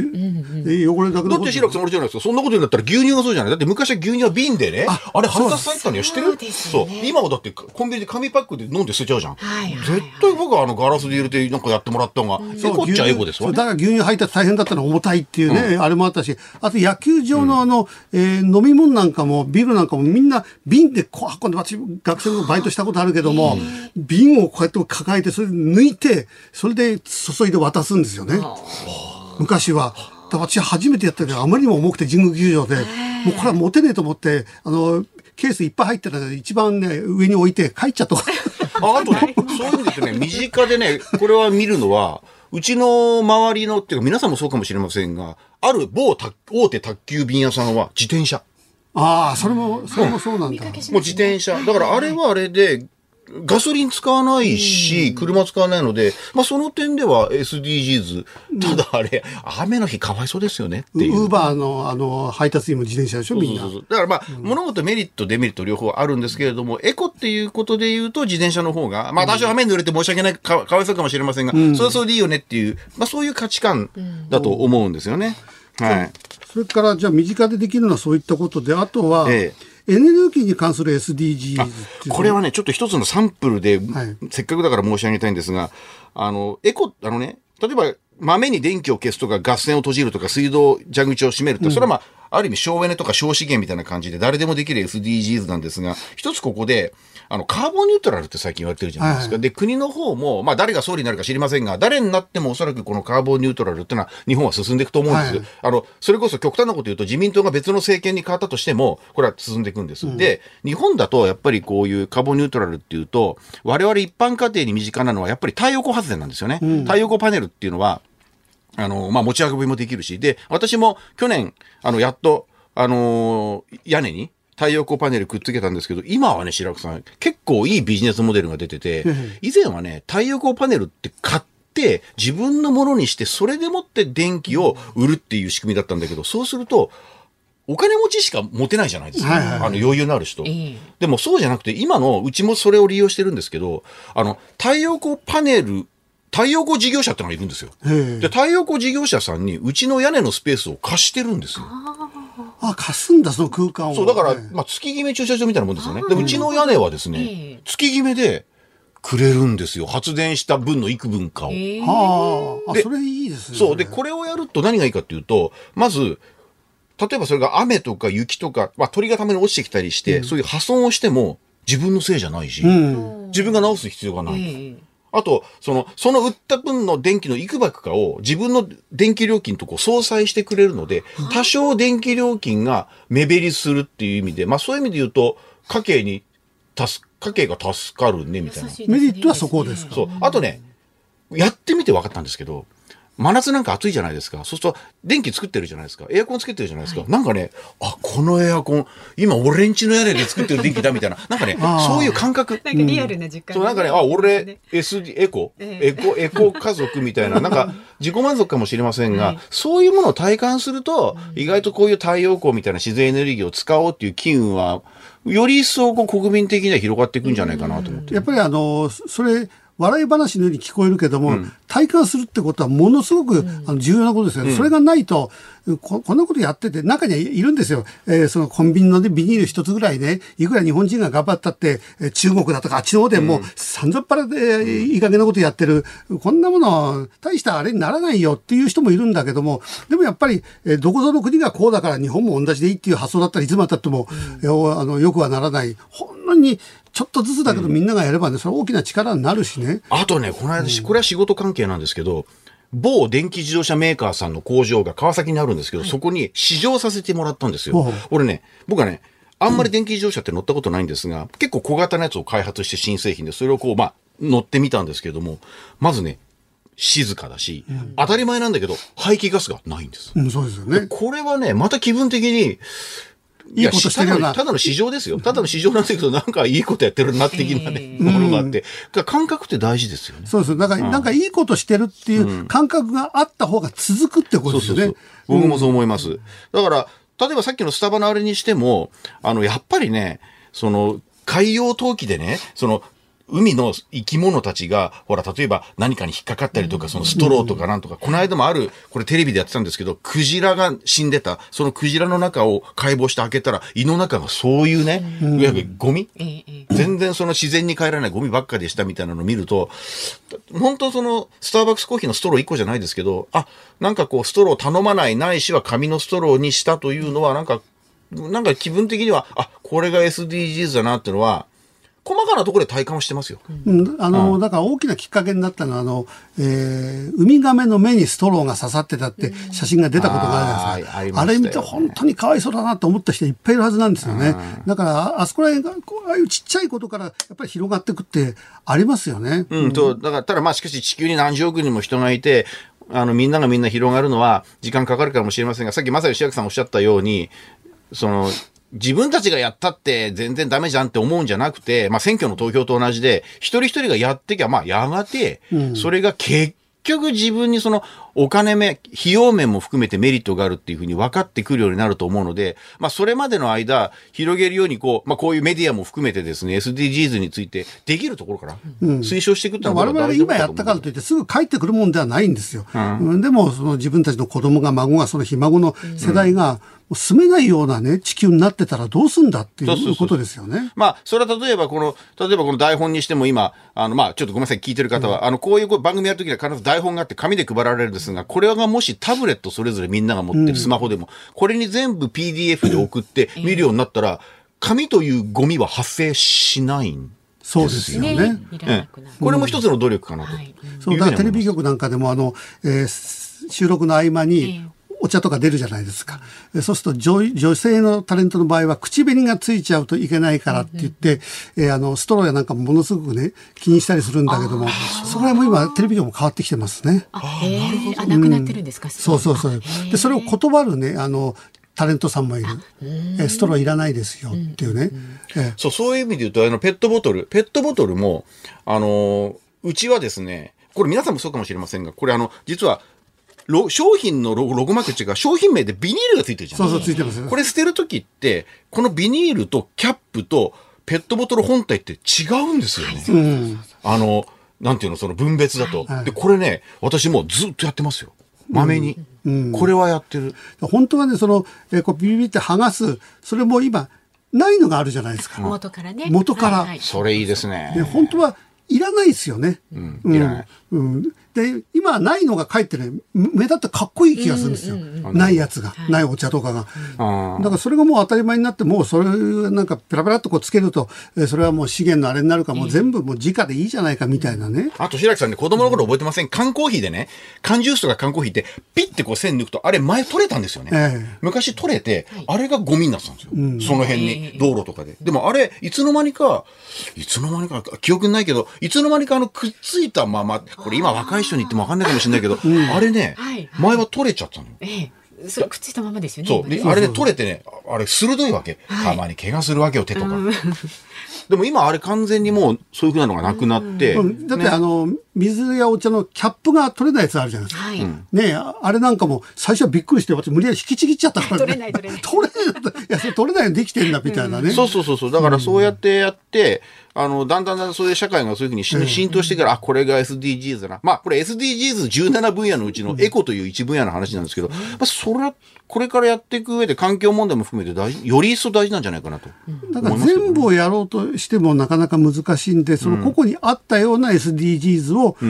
れだけだって白くさんじゃないですか。そんなこと言うんだったら牛乳がそうじゃない？だって昔は牛乳は瓶でね、ああれ配達されてたのよ。知ってる？そう,、今はだってコンビニで紙パックで飲んで捨てちゃうじゃん。絶対僕はあのガラスで入れてなんかやってもらった方が、エコっちゃエコですわ、ね。だから牛乳配達大変だったの重たいっていうね、あれもあったし、あと野球場のあの、え飲み物なんかも、ビールなんかもみんな瓶でこう運んで、私学生のバイトしたことあるけども、瓶をこうやって抱えて、それで抜いて、それで注いで渡すんですよね。昔は。私初めてやったけど、あまりにも重くて神宮球場で、もうこれは持てねえと思って、あの、ケースいっぱい入ってたら一番ね、上に置いて帰っちゃった。ああとね、そういう意味でね、身近でね、これは見るのは、うちの周りのっていうか皆さんもそうかもしれませんが、ある某大手宅急便屋さんは自転車。ああ、それも、それもそうなんだ。もう自転車。だからあれはあれで、ガソリン使わないし、車使わないので、まあその点では SDGs。ただあれ、雨の日かわいそうですよねっていう。ウーバーの、あの、配達員も自転車でしょ、みんなそう。そうそうだからまあ、物事メリット、デメリット両方あるんですけれども、エコっていうことで言うと自転車の方が、まあ多少雨に濡れて申し訳ないか、かわいそうかもしれませんが、それはそれでいいよねっていう、まあそういう価値観だと思うんですよね。はい。それから、じゃあ身近でできるのはそういったことで、あとは、えエネルギーに関する SDGs これはね、ちょっと一つのサンプルで、はい。せっかくだから申し上げたいんですが、あの、エコ、あのね、例えば、豆に電気を消すとか、ガス栓を閉じるとか、水道蛇口を閉めるって、それはまあ、ある意味省エネとか省資源みたいな感じで誰でもできる SDGs なんですが、一つここで、あの、カーボンニュートラルって最近言われてるじゃないですか。はいで、国の方も、まあ誰が総理になるか知りませんが、誰になってもおそらくこのカーボンニュートラルっていうのは日本は進んでいくと思うんです。はいあの、それこそ極端なこと言うと自民党が別の政権に変わったとしても、これは進んでいくんです。で、日本だとやっぱりこういうカーボンニュートラルっていうと、我々一般家庭に身近なのはやっぱり太陽光発電なんですよね。太陽光パネルっていうのは、あの、まあ、持ち運びもできるし、で、私も去年、あの、やっと、あのー屋根に太陽光パネルくっつけたんですけど、今はね、白くさん、結構いいビジネスモデルが出てて、以前はね、太陽光パネルって買って、自分のものにして、それでもって電気を売るっていう仕組みだったんだけど、そうすると、お金持ちしか持てないじゃないですか。はいはいはい。あの余裕のある人。ええ。でもそうじゃなくて、今のうちもそれを利用してるんですけど、あの、太陽光パネル、太陽光事業者ってのがいるんですよ。で、太陽光事業者さんにうちの屋根のスペースを貸してるんですよ。あ、貸すんだ、その空間を。そう、だからええ、まあ、月決め駐車場みたいなもんですよね。で、うちの屋根はですえねえ、月決めでくれるんですよ。発電した分の幾分かを。あ、あ、でそれいいですね。そう。で、これをやると何がいいかっていうと、まず、例えばそれが雨とか雪とか、まあ鳥がたまに落ちてきたりして、そういう破損をしても自分のせいじゃないし、うん。自分が直す必要がない。ええあと、その、その売った分の電気の幾ばくかを自分の電気料金とこう相殺してくれるので、多少電気料金が目減りするっていう意味で、まあそういう意味で言うと、家計に助、家計が助かるね、みたいな。メリットはそこですか？そう。あとね、やってみて分かったんですけど、真夏なんか暑いじゃないですか。そうすると、電気作ってるじゃないですか。エアコンつけてるじゃないですか。なんかね、あ、このエアコン、今俺んちの屋根で作ってる電気だみたいな。なんかねそういう感覚。なんかリアルな実感そう、なんかね、あ、俺、SD、エコ、えエコ、エコ家族みたいな、なんか、<laughs> 自己満足かもしれませんが、そういうものを体感すると、意外とこういう太陽光みたいな自然エネルギーを使おうっていう機運は、より一層こう国民的には広がっていくんじゃないかなと思って。やっぱりあの、それ、笑い話のように聞こえるけども、体感するってことはものすごく、あの重要なことですよね。それがないとこ、こんなことやってて、中にはいるんですよ。えーそのコンビニの、ね、ビニール一つぐらいね、いくら日本人が頑張ったって、えー中国だとかあっちの方でもう、散々っぱらでいい加減なことやってる、こんなもの、大したあれにならないよっていう人もいるんだけども、でもやっぱり、えーどこぞの国がこうだから日本も同じでいいっていう発想だったらいつまでたっても、えーあのよくはならない。ほんのに、ちょっとずつだけどみんながやればね、それは大きな力になるしね。あとね、この間、これは仕事関係なんですけど、某電気自動車メーカーさんの工場が川崎にあるんですけど、そこに試乗させてもらったんですよ。ほう俺ね、僕はね、あんまり電気自動車って乗ったことないんですが、結構小型のやつを開発して新製品で、それをこう、まあ、乗ってみたんですけれども、まずね、静かだし、当たり前なんだけど、排気ガスがないんです。うん、そうですよね。これはね、また気分的に、いいことしてるなただのただの市場ですよ。ただの市場なんだけど、なんかいいことやってるな、的なね、ものがあって。感覚って大事ですよね。そうです。なんか、なんかいいことしてるっていう感覚があった方が続くってことですよね。僕もそう思います。だから、例えばさっきのスタバのあれにしても、あの、やっぱりね、その、海洋投棄でね、その、海の生き物たちが、ほら、例えば何かに引っかかったりとか、そのストローとかなんとか、この間もある、これテレビでやってたんですけど、クジラが死んでた、そのクジラの中を解剖して開けたら、胃の中がそういうね、いわゆるゴミ？全然その自然に帰らないゴミばっかでしたみたいなのを見ると、本当そのスターバックスコーヒーのストロー1個じゃないですけど、あ、なんかこうストロー頼まないないしは紙のストローにしたというのはなんか、なんか気分的には、あ、これが SDGs だなっていうのは、細かなところで体感をしてますよ。うん、あの、だから大きなきっかけになったのは、あの、えー、ウミガメの目にストローが刺さってたって写真が出たことがあるじゃないですか。ああーあれ見て本当にかわいそうだなと思った人いっぱいいるはずなんですよね。だから、ああそこら辺が、こうああいうちっちゃいことからやっぱり広がっていくってありますよね。うん、と、だから、ただまあしかし地球に何十億人も人がいて、あの、みんながみんな広がるのは時間かかるかもしれませんが、さっきまさに吉明さんおっしゃったように、その、自分たちがやったって全然ダメじゃんって思うんじゃなくて、まあ選挙の投票と同じで、一人一人がやってきゃ、まあやがて、それが結局自分にそのお金目、費用面も含めてメリットがあるっていうふうに分かってくるようになると思うので、まあそれまでの間、広げるようにこう、まあこういうメディアも含めてですね、SDGs についてできるところから推奨していくってのは我々今やったからといってすぐ帰ってくるもんではないんですよ。うん、でもその自分たちの子供が孫がそのひ孫の世代が住めないようなね地球になってたらどうすんだっていうことですよね。まあそれは例えばこの例えばこの台本にしても今あのまあちょっとごめんなさい聞いてる方は、うん、あのこういう番組やるときには必ず台本があって紙で配られるんですがこれがもしタブレットそれぞれみんなが持ってるスマホでも、これに全部 PDF で送って見るようになったら、紙というゴミは発生しないんそうですよね。ね。これも一つの努力かなと、はい。そう。だからテレビ局なんかでもあの、えー、収録の合間にお茶とか出るじゃないですか。そうすると女女性のタレントの場合は口紅がついちゃうといけないからって言って、うん、えー、あのストローやなんかもものすごくね気にしたりするんだけどもそれも今テレビ局も変わってきてますね。あなるほど。あなくなってるんですか？うん、そうそうそう。でそれを断るねあのタレントさんもいる。えストローいらないですよっていうね。えそう、そういう意味で言うと、あの、ペットボトル、ペットボトルも、あの、うちはですね、これ皆さんもそうかもしれませんが、これあの、実は商品のロゴマーク違う、商品名でビニールがついてるじゃん。そうそう、ついてますこれ捨てるときって、このビニールとキャップとペットボトル本体って違うんですよね。うん、あの、なんていうの、その分別だと。はい、で、これね、私もうずっとやってますよ。まめに、うん、これはやってる。本当はね、その、えこうビビビって剥がす、それも今、ないのがあるじゃないですか。元からね。元から。はいはい、それいいですね。で本当はいらないですよね。うん。いらない。うん。で、今ないのがかえってね、目立ってかっこいい気がするんですよ。ないやつが、はい、ないお茶とかが。だからそれがもう当たり前になって、もうそれなんかペラペラっとこうつけると、えそれはもう資源のあれになるか、もう全部もう直でいいじゃないかみたいなね。あと白木さんね、子供の頃覚えてません？缶コーヒーでね、缶ジュースとか缶コーヒーってピッてこう線抜くと、あれ前取れたんですよね。えー、昔取れて、あれがゴミになってたんですよ。うん、その辺に、道路とかで。でもあれ、いつの間にか、いつの間にか、記憶ないけど、いつの間にかあのくっついたまま、これ今若い人に言ってもわかんないかもしれないけど、うん、あれね、はいはい、前は取れちゃったの。ええ。それくっついたままですよね。そう。で、あれで取れてね、あれ鋭いわけ。たまに怪我するわけよ、手とか。<laughs> でも今あれ完全にもうそういうふうなのがなくなって。だってあの、水やお茶のキャップが取れないやつあるじゃないですか。はい、ねあれなんかも最初はびっくりして、私無理やり引きちぎっちゃったから、<laughs> ね、取れない取れない。<laughs> 取れない。いや、それ取れないよできてんだみたいなね。そうそうそうそう。だからそうやってやって、あの、だんだんだんだんそういう社会がそういうふうに浸透してから、あ、これが SDGs だな。まあ、これ SDGs17 分野のうちのエコという一分野の話なんですけど、まあ、それは、これからやっていく上で環境問題も含めて大事、より一層大事なんじゃないかなと、だから全部をやろうとしてもなかなか難しいんで、その個々にあったような SDGs を、う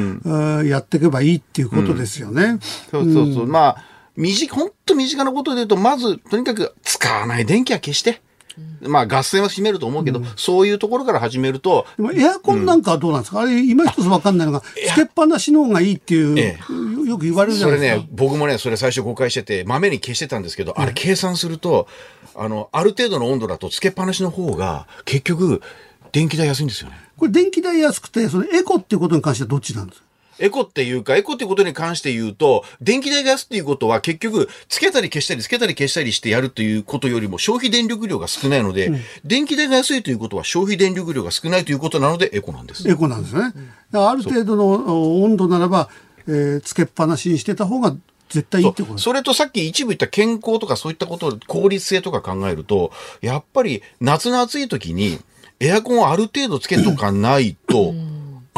ん、やっていけばいいっていうことですよね。うん、そうそうそう。まあ、短、本当身近なことで言うと、まず、とにかく使わない電気は消して。まあ合戦は占めると思うけど、うん、そういうところから始めると。でもエアコンなんかはどうなんですか、うん、あれ、今一つ分かんないのが、つけっぱなしの方がいいっていう、ええ、よく言われるじゃないですか。それね、僕もね、それ最初誤解してて、豆に消してたんですけど、あれ計算すると、あの、ある程度の温度だとつけっぱなしの方が、結局、電気代安いんですよね。これ電気代安くて、そのエコっていうことに関してはどっちなんですか？エコっていうか、エコっていうことに関して言うと、電気代が安っていうことは結局、つけたり消したり、つけたり消したりしてやるということよりも消費電力量が少ないので、うん、電気代が安いということは消費電力量が少ないということなのでエコなんです。エコなんですね。ある程度の温度ならば、えー、つけっぱなしにしてた方が絶対いいってことそれとさっき一部言った健康とかそういったこと効率性とか考えると、やっぱり夏の暑い時にエアコンをある程度つけとかないと、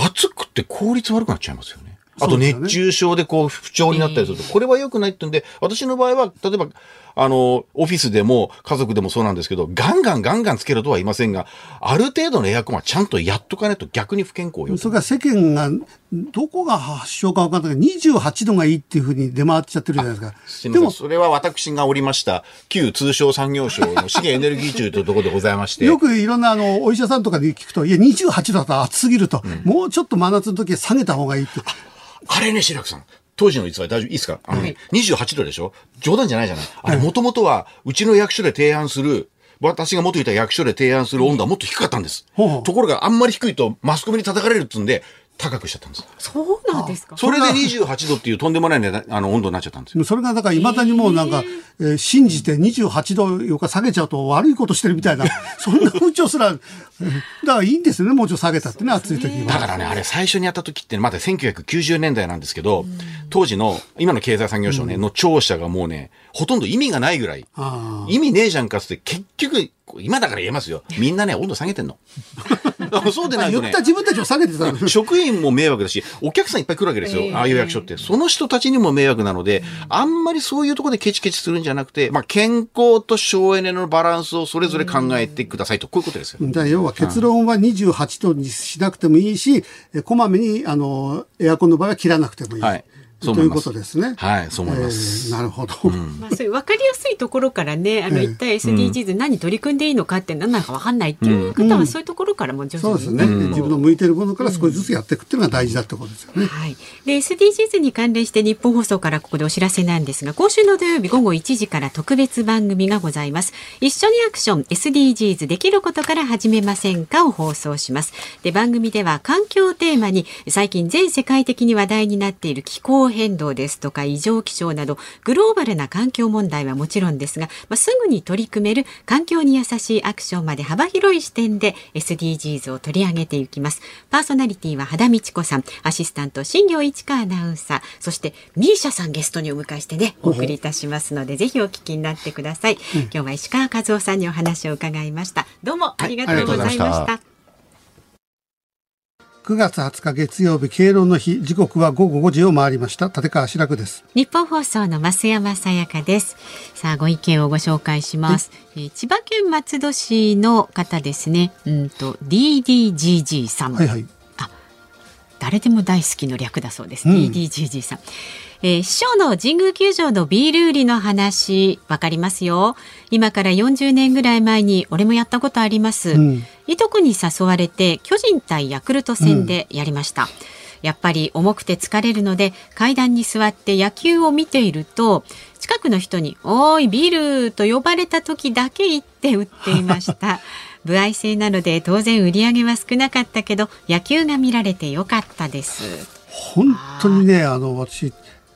暑くて効率悪くなっちゃいますよね。あと熱中症でこう不調になったりすると、これは良くないってんで、私の場合は、例えば、あの、オフィスでも家族でもそうなんですけど、ガンガンガンガンつけるとは言いませんが、ある程度のエアコンはちゃんとやっとかないと逆に不健康よ。それから世間が、どこが発症か分かんないけど、28度がいいっていうふうに出回っちゃってるじゃないですか。すみません。それは私がおりました、旧通商産業省の資源エネルギー庁というところでございまして。よくいろんなあの、お医者さんとかで聞くと、いや、28度だと暑すぎると、うん、もうちょっと真夏の時は下げた方がいいって。あれね、白くさん。当時の逸話大丈夫？いいですか？あのね、はい、28度でしょ？冗談じゃないじゃない。あれ、もともとは、うちの役所で提案する、私が元いた役所で提案する温度はもっと低かったんです。ところがあんまり低いとマスコミに叩かれるっつうんで、高くしちゃったんです。そうなんですか？それで28度っていうとんでもない、ね、あの温度になっちゃったんですよ。それがだから未だにもうなんか、えー、信じて28度よか下げちゃうと悪いことしてるみたいな、<laughs> そんな風潮すら、だからいいんですよね、もうちょっと下げたってね、暑い時には。だからね、あれ最初にやった時ってまだ1990年代なんですけど、当時の、今の経済産業省ね、の庁舎がもうね、ほとんど意味がないぐらい、意味ねえじゃんかって結局、今だから言えますよ。みんなね、温度下げてんの。そうでないと、ね、言った自分たちを下げてた <laughs> 職員も迷惑だし、お客さんいっぱい来るわけですよ。ああいう役所って。その人たちにも迷惑なので、あんまりそういうところでケチケチするんじゃなくて、まあ、健康と省エネのバランスをそれぞれ考えてくださいと、こういうことですよ。だ要は結論は28度にしなくてもいいし、こまめに、あの、エアコンの場合は切らなくてもいい。はいということですね。はい、そう思います。えー、なるほど。うん、まあそういう分かりやすいところからね、あの一体 SDGs 何取り組んでいいのかって何なのか分かんないっていう方はそういうところからも徐々に、そうですね、自分の向いてるものから少しずつやっていくっていうのが大事だってことですよね。はい。で SDGs に関連して日本放送からここでお知らせなんですが、今週の土曜日午後1時から特別番組がございます。一緒にアクション SDGs できることから始めませんかを放送します。で番組では環境テーマに最近全世界的に話題になっている気候変動ですとか異常気象などグローバルな環境問題はもちろんですが、まあ、すぐに取り組める環境に優しいアクションまで幅広い視点で SDGs を取り上げていきます。パーソナリティは肌道子さんアシスタント新業市川アナウンサーそしてミーシャさんゲストにお迎えしてねお送りいたしますのでぜひお聞きになってください、うん、今日は石川和夫さんにお話を伺いました。どうもありがとうございました、はい9月20日月曜日敬老の日。時刻は午後5時を回りました。立川志らくです。日本放送の増山さやかです。さあご意見をご紹介します、えー、千葉県松戸市の方ですね。うんと DDGG さん、はいはい、あ誰でも大好きの略だそうです、うん、DDGG さん。えー、師匠の神宮球場のビール売りの話わかりますよ。今から40年ぐらい前に俺もやったことあります、うん、いとこに誘われて巨人対ヤクルト戦でやりました、うん、やっぱり重くて疲れるので階段に座って野球を見ていると近くの人に「おいビール」と呼ばれた時だけ行って売っていました。歩合制なので当然売り上げは少なかったけど野球が見られてよかったです。本当にねあの私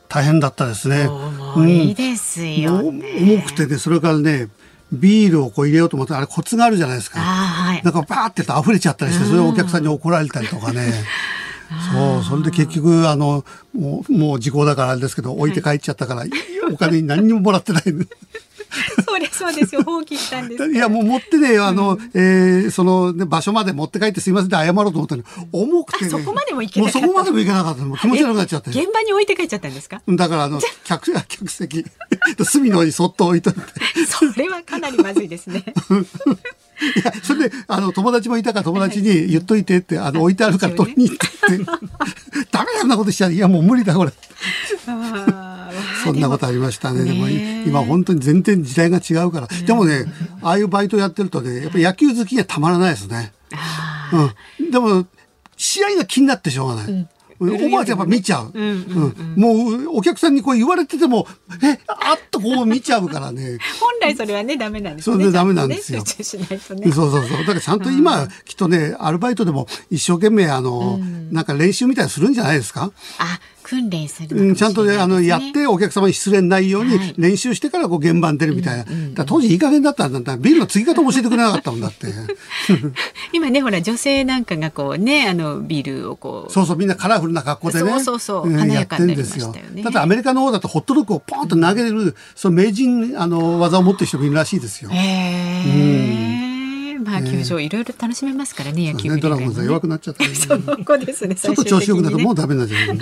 大変だったですね。重いですよ、ね。うん、重くてね、それからね、ビールをこう入れようと思ったら、あれコツがあるじゃないですか。はい、なんかバーってや溢れちゃったりして、それをお客さんに怒られたりとかね。そう、それで結局、あの、もう、もう時効だからあれですけど、置いて帰っちゃったから、はい、お金に何にももらってない。<laughs> そりゃそうですよ。放棄したんです。いやもう持ってねあの、うん、えー、その、ね、場所まで持って帰ってすいません。って謝ろうと思ったの重くて、ね、そこまでもいけなかった。もうそこまでもいけなかったもう気持ち悪くなっちゃって。現場に置いて帰っちゃったんですか？だからあの客客席 <laughs> 隅の方にそっと置いといて。それはかなりまずいですね。<laughs> いや、それで、あの、友達もいたから友達に言っといてって、あの、置いてあるから取りに行って。って、ダメなことしちゃ。う。いや、もう無理だ、これ。そんなことありましたね。でも、今本当に全然時代が違うから。でもね、ああいうバイトやってるとね、やっぱり野球好きにはたまらないですね。うん。でも、試合が気になってしょうがない。うん思わずやっぱ見ちゃう。もうお客さんにこう言われてても、え、あっとこう見ちゃうからね。<laughs> 本来それはね、ダメなんですね。それでダメなんですよ。集中しないとね。そうそうそう。だからちゃんと今、きっとね、アルバイトでも一生懸命あの、なんか練習みたいにするんじゃないですか？あ、訓練する、ね、うん、ちゃんとね、あの、やってお客様に失礼ないように練習してからこう現場に出るみたいな。はい、当時いい加減だったんだったら、ビールの継ぎ方も教えてくれなかったもんだって。<laughs> 今ね、ほら、女性なんかがこうね、あの、ビールをこう。そうそう、みんなカラフルな格好でね。そうそうそう、華やかになりましたよね。だってアメリカの方だとホットドッグをポンと投げる、その名人、あの、技を持ってる人もいるらしいですよ。へー。うんまあ球場いろいろ楽しめますからね、野球、ね、ドラゴンズ弱くなっちゃった、ね、<laughs> そこですね。ちょっと調子よくなるともうダメなんじゃない。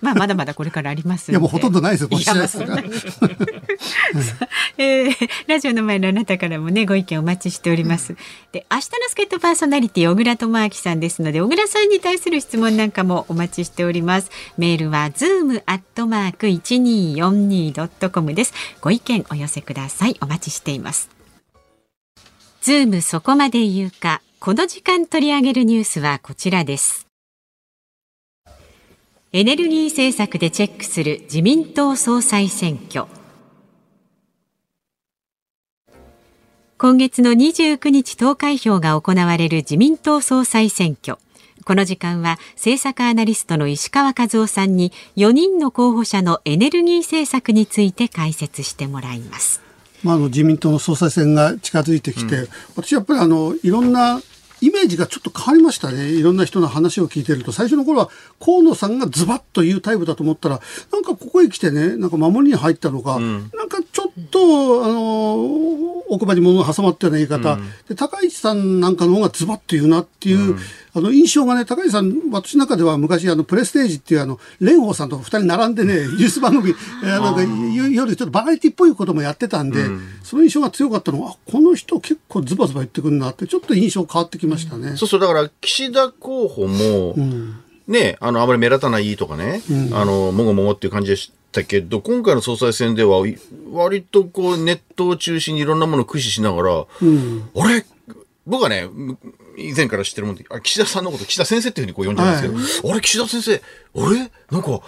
まあまだまだこれからありますいやもうほとんどないですよ。こっちですから。<laughs> えー、ラジオの前のあなたからもねご意見お待ちしております。で明日の助っ人パーソナリティ小倉智明さんですので小倉さんに対する質問なんかもお待ちしております。メールはズームアットマーク一二四二ドットコムです。ご意見お寄せください。お待ちしています。ズームそこまで言うか。この時間取り上げるニュースはこちらです。エネルギー政策でチェックする自民党総裁選挙。今月の29日投開票が行われる自民党総裁選挙。この時間は政策アナリストの石川和夫さんに4人の候補者のエネルギー政策について解説してもらいます。まあ、あの自民党の総裁選が近づいてきて、うん、私やっぱりあのいろんなイメージがちょっと変わりましたね。いろんな人の話を聞いてると、最初の頃は河野さんがズバッというタイプだと思ったら、なんかここへ来てね、なんか守りに入ったのか、うん、なんかちょっと、あの、奥歯に物が挟まったような言い方、うん、で高市さんなんかの方がズバッと言うなっていう、うん、あの印象がね、高市さん、私の中では昔、あの、プレステージっていうあの、蓮舫さんと二人並んでね、<laughs> ニュース番組、えー、なんか夜ちょっとバラエティっぽいこともやってたんで、その印象が強かったのは、この人結構ズバズバ言ってくるなって、ちょっと印象変わってきましたね。そうそう、だから岸田候補も、ね、あの、あまり目立たないとかね、あの、もごもごっていう感じでしったけど、今回の総裁選では、割とこう、ネットを中心にいろんなものを駆使しながら、うん、あれ？僕はね、以前から知ってるもんで、岸田さんのこと、岸田先生っていうふうにこう呼んじゃうんですけど、はい、あれ、岸田先生、あれ？なんか、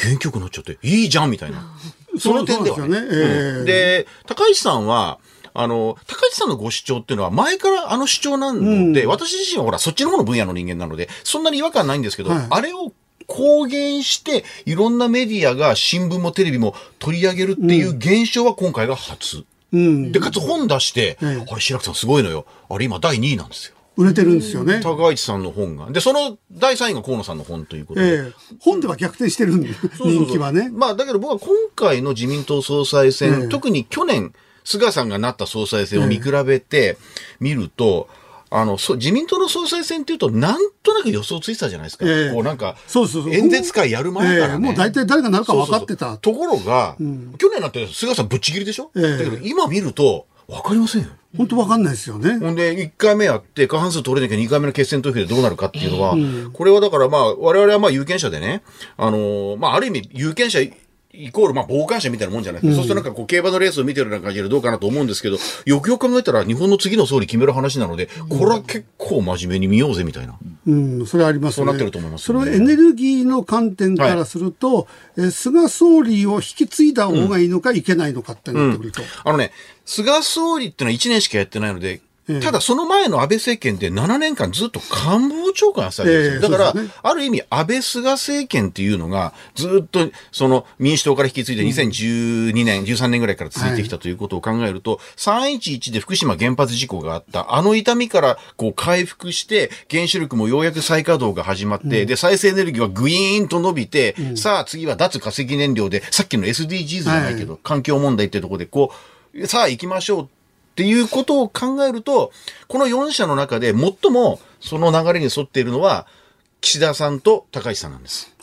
元気よくなっちゃって、いいじゃんみたいな。<laughs> その点ではね。で、ね。えーで、高市さんは、あの、高市さんのご主張っていうのは前からあの主張なので、うん、私自身はほら、そっちの方の分野の人間なので、そんなに違和感ないんですけど、はい、あれを公言して、いろんなメディアが新聞もテレビも取り上げるっていう現象は今回が初。うん、で、かつ本出して、あれ、白木さんすごいのよ。あれ、今第2位なんですよ。売れてるんですよね。高市さんの本が。で、その第3位が河野さんの本ということで。えー、本では逆転してるんで、人気はね。まあ、だけど僕は今回の自民党総裁選、えー、特に去年、菅さんがなった総裁選を見比べてみると、えーあの、そ自民党の総裁選っていうと、なんとなく予想ついてたじゃないですか。えー、こうなんか、そうそうそう。演説会やる前から、ね、えー、もう大体誰がなるか分かってた。ところが、うん、去年なんて菅さんぶっちぎりでしょ、えー、だけど今見ると、分かりませんよ。本当分かんないですよね。ほんで、1回目やって、過半数取れなきゃ2回目の決選投票でどうなるかっていうのは、うん、これはだからまあ、我々はまあ有権者でね、あのー、まあ、ある意味有権者イコール、まあ、傍観者みたいなもんじゃないですか。うん、そうするとなんかこう、競馬のレースを見てるような感じでどうかなと思うんですけど、よくよく考えたら日本の次の総理決める話なので、これは結構真面目に見ようぜみたいな。うん、それありますね。そうなってると思います、ね、それはエネルギーの観点からすると、はい、え菅総理を引き継いだ方がいいのか、いけないのかってなってくると、うん、あのね、菅総理っていうのは1年しかやってないので、ただその前の安倍政権で7年間ずっと官房長官やってたんですよ。だから、ある意味安倍菅政権っていうのがずっとその民主党から引き継いで2012年、13年ぐらいから続いてきたということを考えると、311で福島原発事故があった、あの痛みからこう回復して、原子力もようやく再稼働が始まって、で、再生エネルギーはグイーンと伸びて、さあ次は脱化石燃料で、さっきの SDGs じゃないけど、環境問題っていうところでこう、さあ行きましょうっていうことを考えると、この4社の中で最もその流れに沿っているのは、岸田さんと高市さんなんです。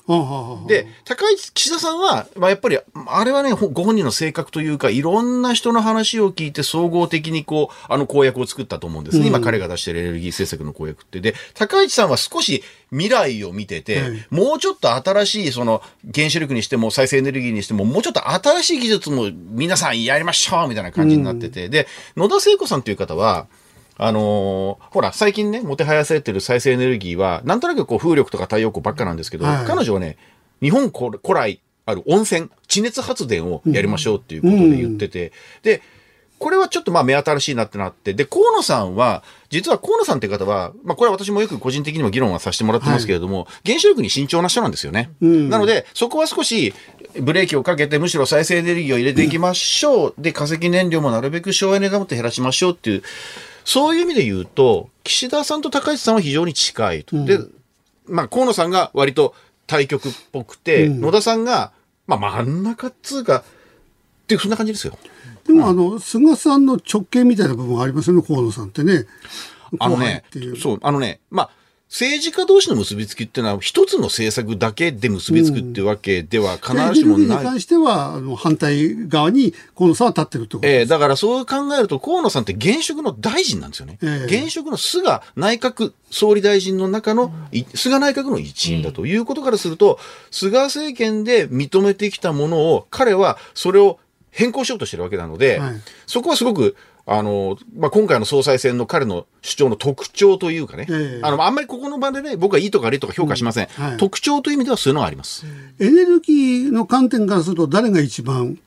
で、高市、岸田さんは、まあ、やっぱり、あれはね、ご本人の性格というか、いろんな人の話を聞いて総合的にこう、あの公約を作ったと思うんですね。うん、今彼が出してるエネルギー政策の公約って。で、高市さんは少し未来を見てて、はい、もうちょっと新しい、その、原子力にしても再生エネルギーにしても、もうちょっと新しい技術も皆さんやりましょうみたいな感じになってて、うん、で、野田聖子さんという方は、あのー、ほら、最近ね、もてはやされてる再生エネルギーは、なんとなくこう風力とか太陽光ばっかなんですけど、はい、彼女はね、日本古来ある温泉、地熱発電をやりましょうっていうことで言ってて、うん、で、これはちょっとまあ目新しいなってなって、で、河野さんは、実は河野さんって方は、まあこれは私もよく個人的にも議論はさせてもらってますけれども、はい、原子力に慎重な人なんですよね。うん、なので、そこは少しブレーキをかけて、むしろ再生エネルギーを入れていきましょう。で、化石燃料もなるべく省エネでもって減らしましょうっていう、そういう意味で言うと、岸田さんと高市さんは非常に近いと。うん、で、まあ、河野さんが割と対局っぽくて、うん、野田さんが、まあ、真ん中っつうか、っていう、そんな感じですよ。でも、あの、菅さんの直系みたいな部分ありますよね、河野さんってね。あのね、そう、あのね、まあ、政治家同士の結びつきっていうのは、一つの政策だけで結びつくっていうわけでは必ずしもない。に関しては、あの反対側に河野さんは立ってるってことええー、だからそう考えると、河野さんって現職の大臣なんですよね。えー、現職の菅内閣総理大臣の中の、菅内閣の一員だということからすると、菅政権で認めてきたものを、彼はそれを変更しようとしてるわけなので、はい、そこはすごく、あの、まあ、今回の総裁選の彼の主張の特徴というかね、えー、あの、あんまりここの場でね、僕はいいとか悪いとか評価しません。うん。はい、特徴という意味ではそういうのがあります。エネルギーの観点からすると誰が一番、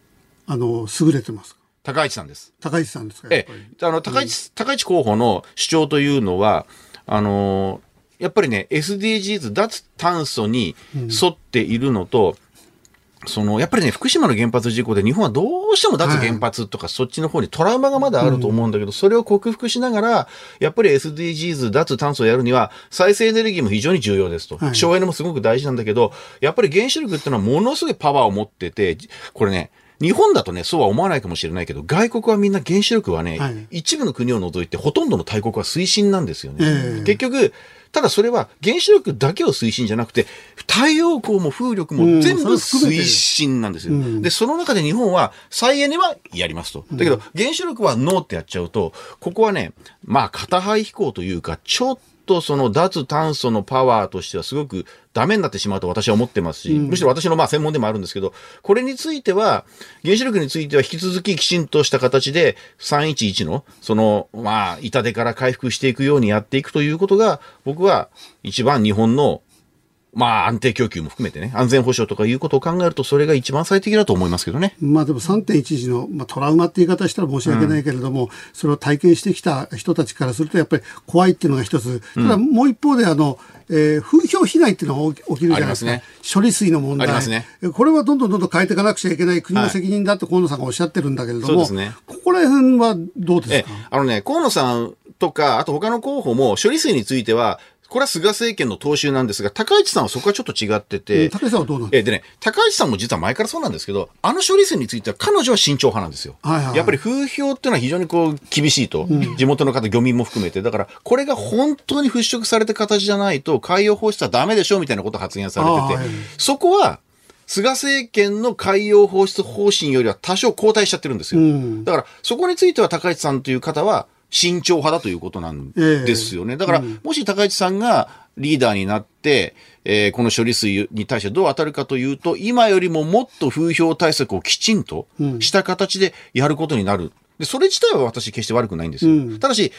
あの、優れてますか？高市さんです。高市さんですか？ええ、あの、高市、高市候補の主張というのは、あの、やっぱりね、SDGs、脱炭素に沿っているのと、その、やっぱりね、福島の原発事故で日本はどうしても脱原発とかそっちの方にトラウマがまだあると思うんだけど、それを克服しながら、やっぱり SDGs、脱炭素をやるには、再生エネルギーも非常に重要ですと。はい省エネもすごく大事なんだけど、やっぱり原子力っていうのはものすごいパワーを持ってて、これね、日本だとね、そうは思わないかもしれないけど、外国はみんな原子力はね、はい一部の国を除いてほとんどの大国は推進なんですよね。ええ結局、ただそれは原子力だけを推進じゃなくて、太陽光も風力うんも全部推進なんですよ。うんで、その中で日本は再エネはやりますと。だけど、原子力はノーってやっちゃうと、ここはね、まあ、片肺飛行というか、ちょっとその脱炭素のパワーとしてはすごくダメになってしまうと私は思ってますし、むしろ私のまあ専門でもあるんですけど、これについては、原子力については引き続ききちんとした形で311の、その、まあ、痛手から回復していくようにやっていくということが、僕は一番日本のまあ安定供給も含めてね、安全保障とかいうことを考えると、それが一番最適だと思いますけどね。まあでも3.11の、まあ、トラウマって言い方したら申し訳ないけれども、それを体験してきた人たちからするとやっぱり怖いっていうのが一つ、ただもう一方であの、えー風評被害っていうのが起きるじゃないですか。あり処理水の問題。ありますね。これはどんどんどんどん変えていかなくちゃいけない国の責任だって河野さんがおっしゃってるんだけれども、そうですね。ここら辺はどうですえか、あのね、河野さんとか、あと他の候補も処理水については、これは菅政権の踏襲なんですが、高市さんはそこはちょっと違ってうんて、高橋さんはどうなんですえでね、高市さんも実は前からそうなんですけど、あの処理水については彼女は慎重派なんですよ。はいはいはい。やっぱり風評っていうのは非常にこう厳しいと、地元の方、漁民も含めて、だからこれが本当に払拭された形じゃないと、海洋放出はダメでしょみたいなことを発言されてて、はい。そこは、菅政権の海洋放出方針よりは多少後退しちゃってるんですよ。うん。だから、そこについては高市さんという方は慎重派だということなんですよね。だから、もし高市さんがリーダーになって、えーこの処理水に対してどう当たるかというと、今よりももっと風評対策をきちんとした形でやることになる。で、それ自体は私決して悪くないんですよ。うんただし、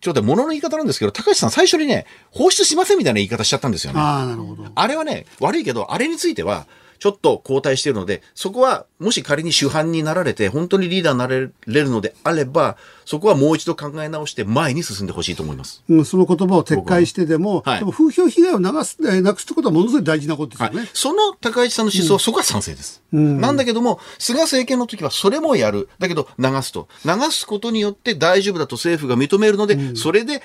ちょっと物の言い方なんですけど、高市さん最初にね、放出しませんみたいな言い方しちゃったんですよね。ああ、なるほど。あれはね、悪いけど、あれについては、ちょっと後退しているので、そこは、もし仮に主犯になられて、本当にリーダーになれるのであれば、そこはもう一度考え直して前に進んでほしいと思います。うん、その言葉を撤回してでも、はいでも風評被害を流す、えーなくすってことはものすごい大事なことですはいよね。。その高市さんの思想、そこは賛成です。なんだけども、菅政権の時はそれもやる。だけど、流すと。流すことによって大丈夫だと政府が認めるので、それで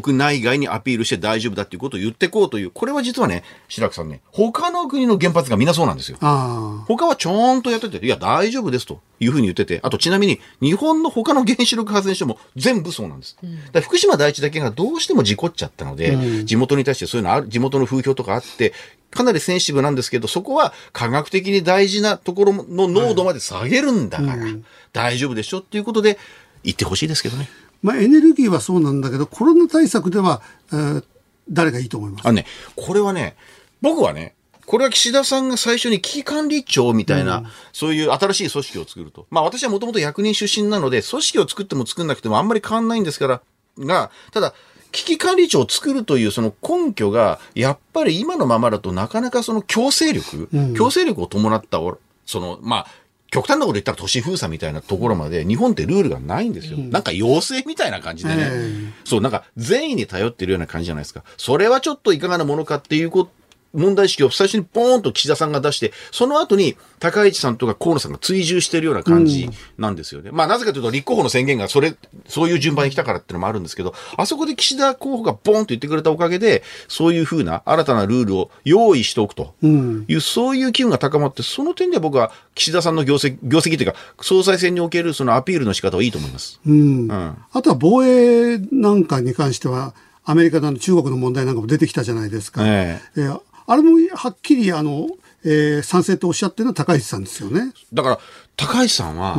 国内外にアピールして大丈夫だっていうことを言っていこうという、これは実はね、白くさんね、他の国の原発がみんなそうなんですよ。あ他はちゃんとやってて、いや、大丈夫ですというふうに言ってて、あとちなみに、日本の他の原子力発電所も全部そうなんです。だ福島第一だけがどうしても事故っちゃったので、地元に対してそういうのある、地元の風評とかあって、かなりセンシティブなんですけど、そこは科学的に大事なところの濃度まで下げるんだから、大丈夫でしょっていうことで、言ってほしいですけどね。まあ、エネルギーはそうなんだけど、コロナ対策では、えー誰がいいと思います？あのね、これはね、僕はね、これは岸田さんが最初に危機管理庁みたいな、そういう新しい組織を作ると。まあ私はもともと役人出身なので、組織を作っても作んなくてもあんまり変わんないんですから、が、ただ、危機管理庁を作るというその根拠が、やっぱり今のままだとなかなかその強制力、強制力を伴ったお、その、まあ、極端なこと言ったら都市封鎖みたいなところまで日本ってルールがないんですよ。なんか要請みたいな感じでね。えそう、なんか善意に頼ってるような感じじゃないですか。それはちょっといかがなものかっていうこ問題意識を最初にポーンと岸田さんが出して、その後に高市さんとか河野さんが追従してるような感じなんですよね。まあなぜかというと立候補の宣言がそれ、そういう順番に来たからっていうのもあるんですけど、あそこで岸田候補がボーンと言ってくれたおかげで、そういうふうな新たなルールを用意しておくとうんいう、そういう機運が高まって、その点では僕は岸田さんの業績、業績というか、総裁選におけるそのアピールの仕方はいいと思います。うんんあとは防衛なんかに関しては、アメリカの中国の問題なんかも出てきたじゃないですか。ええーあれもはっきりあの、えー賛成とおっしゃってるのは高市さんですよね。だから、高市さんは、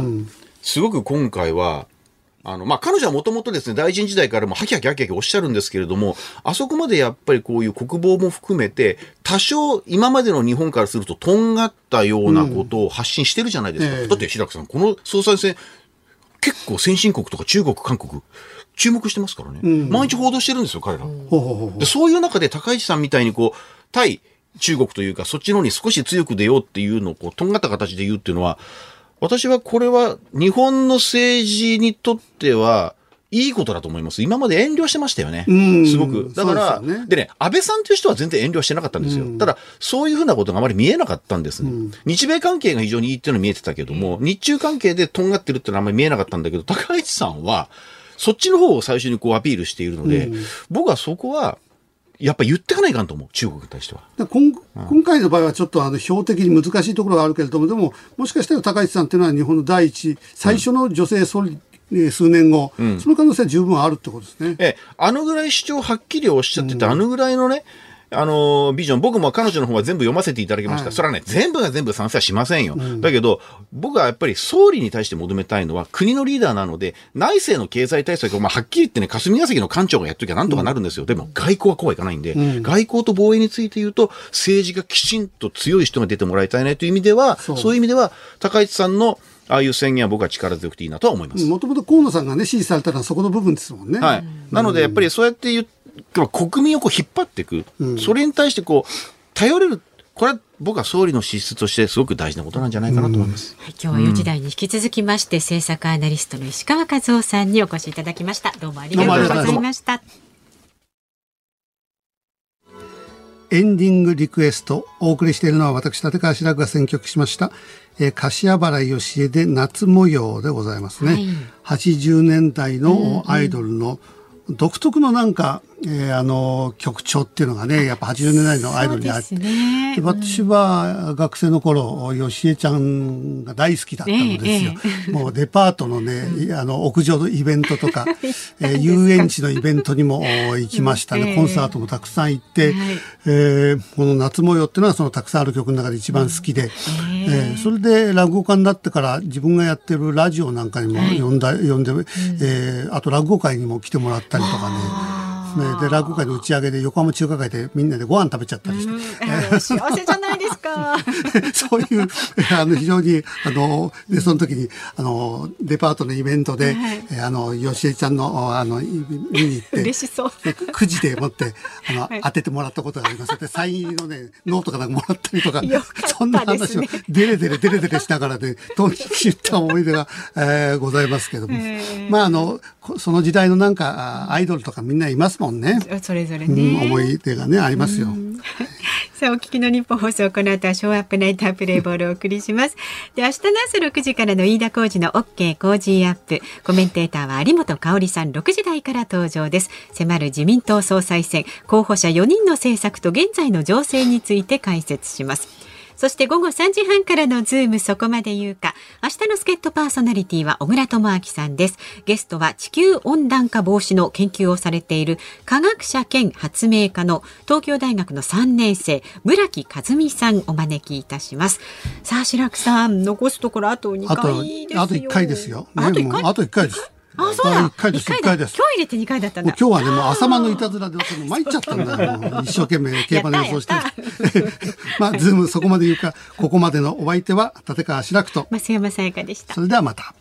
すごく今回は、あの、まあ、彼女はもともとですね、大臣時代からもハキハキハキハキおっしゃるんですけれども、あそこまでやっぱりこういう国防も含めて、多少今までの日本からするととんがったようなことを発信してるじゃないですか。ええだって、白くさん、この総裁選、結構先進国とか中国、韓国、注目してますからね。毎日報道してるんですよ、彼ら。ほうほうほうほうで、そういう中で高市さんみたいにこう、対中国というか、そっちの方に少し強く出ようっていうのをこう、とんがった形で言うっていうのは、私はこれは日本の政治にとっては、いいことだと思います。今まで遠慮してましたよね。うんすごく。だから、そうでねでね、安倍さんという人は全然遠慮してなかったんですよ。ただ、そういうふうなことがあまり見えなかったんですね。日米関係が非常にいいっていうのは見えてたけども、日中関係でとんがってるっていうのはあんまり見えなかったんだけど、高市さんは、そっちの方を最初にこうアピールしているので、僕はそこは、やっぱ言ってかないかんと思う、中国に対しては。で今今回の場合はちょっとあの標的に難しいところがあるけれども、でも、もしかしたら高市さんっていうのは日本の第一、最初の女性総理、えー数年後、その可能性は十分あるってことですね。ええ、あのぐらい主張はっきりおっしゃってて、あのぐらいのね、あのビジョン、僕も彼女の方は全部読ませていただきました。はいそれはね、全部が全部賛成はしませんよ。だけど、僕はやっぱり総理に対して求めたいのは、国のリーダーなので、内政の経済対策を、まあ、はっきり言ってね、霞が関の官庁がやっときゃなんとかなるんですよ。でも、外交はこうはいかないんで、外交と防衛について言うと、政治がきちんと強い人が出てもらいたいねという意味では、そそうういう意味では、高市さんの、ああいう宣言は僕は力強くていいなとは思います。もともと河野さんがね、支持されたのはそこの部分ですもんね。はい。なので、やっぱりそうやって言う、国民をこう引っ張っていく、それに対してこう、頼れる、これは僕は総理の資質としてすごく大事なことなんじゃないかなと思います。はい、今日は4時台に引き続きまして、政策アナリストの石川和夫さんにお越しいただきました。どうもありがとうございました。エンディングリクエストお送りしているのは私立川志らくが選曲しました、えー、柏原芳恵で夏模様でございますね、はい。80年代のアイドルの独特のなんか、えーあの曲調っていうのがねやっぱ80年代のアイドルにあってそうですねで私は学生の頃、よしえちゃんが大好きだったのですよ。えもうデパートのね、あの、屋上のイベントとか、<laughs> えー遊園地のイベントにもお行きましたね。ええ。コンサートもたくさん行って、はい。えーこの夏模様っていうのはそのたくさんある曲の中で一番好きで、えーそれで落語家になってから自分がやってるラジオなんかにも呼んだ、呼んで、えーあと落語会にも来てもらったりとかね。ねで落語会の打ち上げで横浜中華街でみんなでご飯食べちゃったりして、うん幸せじゃないですか。<laughs> そういう、あの、非常に、あの、で、その時に、あの、デパートのイベントで、はいえあの、よしえちゃんの、あの、い見に行って、嬉しそう。でくじで持って、あの、はい当ててもらったことがあります。で、サイン入りのね、ノートかなんかもらったりとかそんな話を、デレデレデレデレしながらね、とに言った思い出が、えーございますけども。へーまあ、あの、こその時代のなんか、あアイドルとかみんないますもんね。それぞれうん、ね。思い出がね、ありますよ。<laughs> さあ、お聞きのニッポン放送、この後はショーアップナイタープレイボールをお送りします。で、明日の朝6時からの飯田浩二の OK 工事アップ。コメンテーターは有本香さん6時台から登場です。迫る自民党総裁選、候補者4人の政策と現在の情勢について解説します。そして午後3時半からのズームそこまで言うか。明日の助っ人パーソナリティは小倉智明さんです。ゲストは地球温暖化防止の研究をされている科学者兼発明家の東京大学の3年生村木和美さんお招きいたします。さあ白くさん残すところあと2あと、回ですよ。あと1回ですよ。あと1回？あと1回です。あ、そうだ。1回です、1一だ回です。今日入れて2回だったんだ。今日はね、もう朝間のいたずらで、もう参っちゃったんだ一生懸命競馬の予想して。<laughs> まあ、ズームそこまで言うか、ここまでのお相手は、立川志らくと。増山さやかでした。それではまた。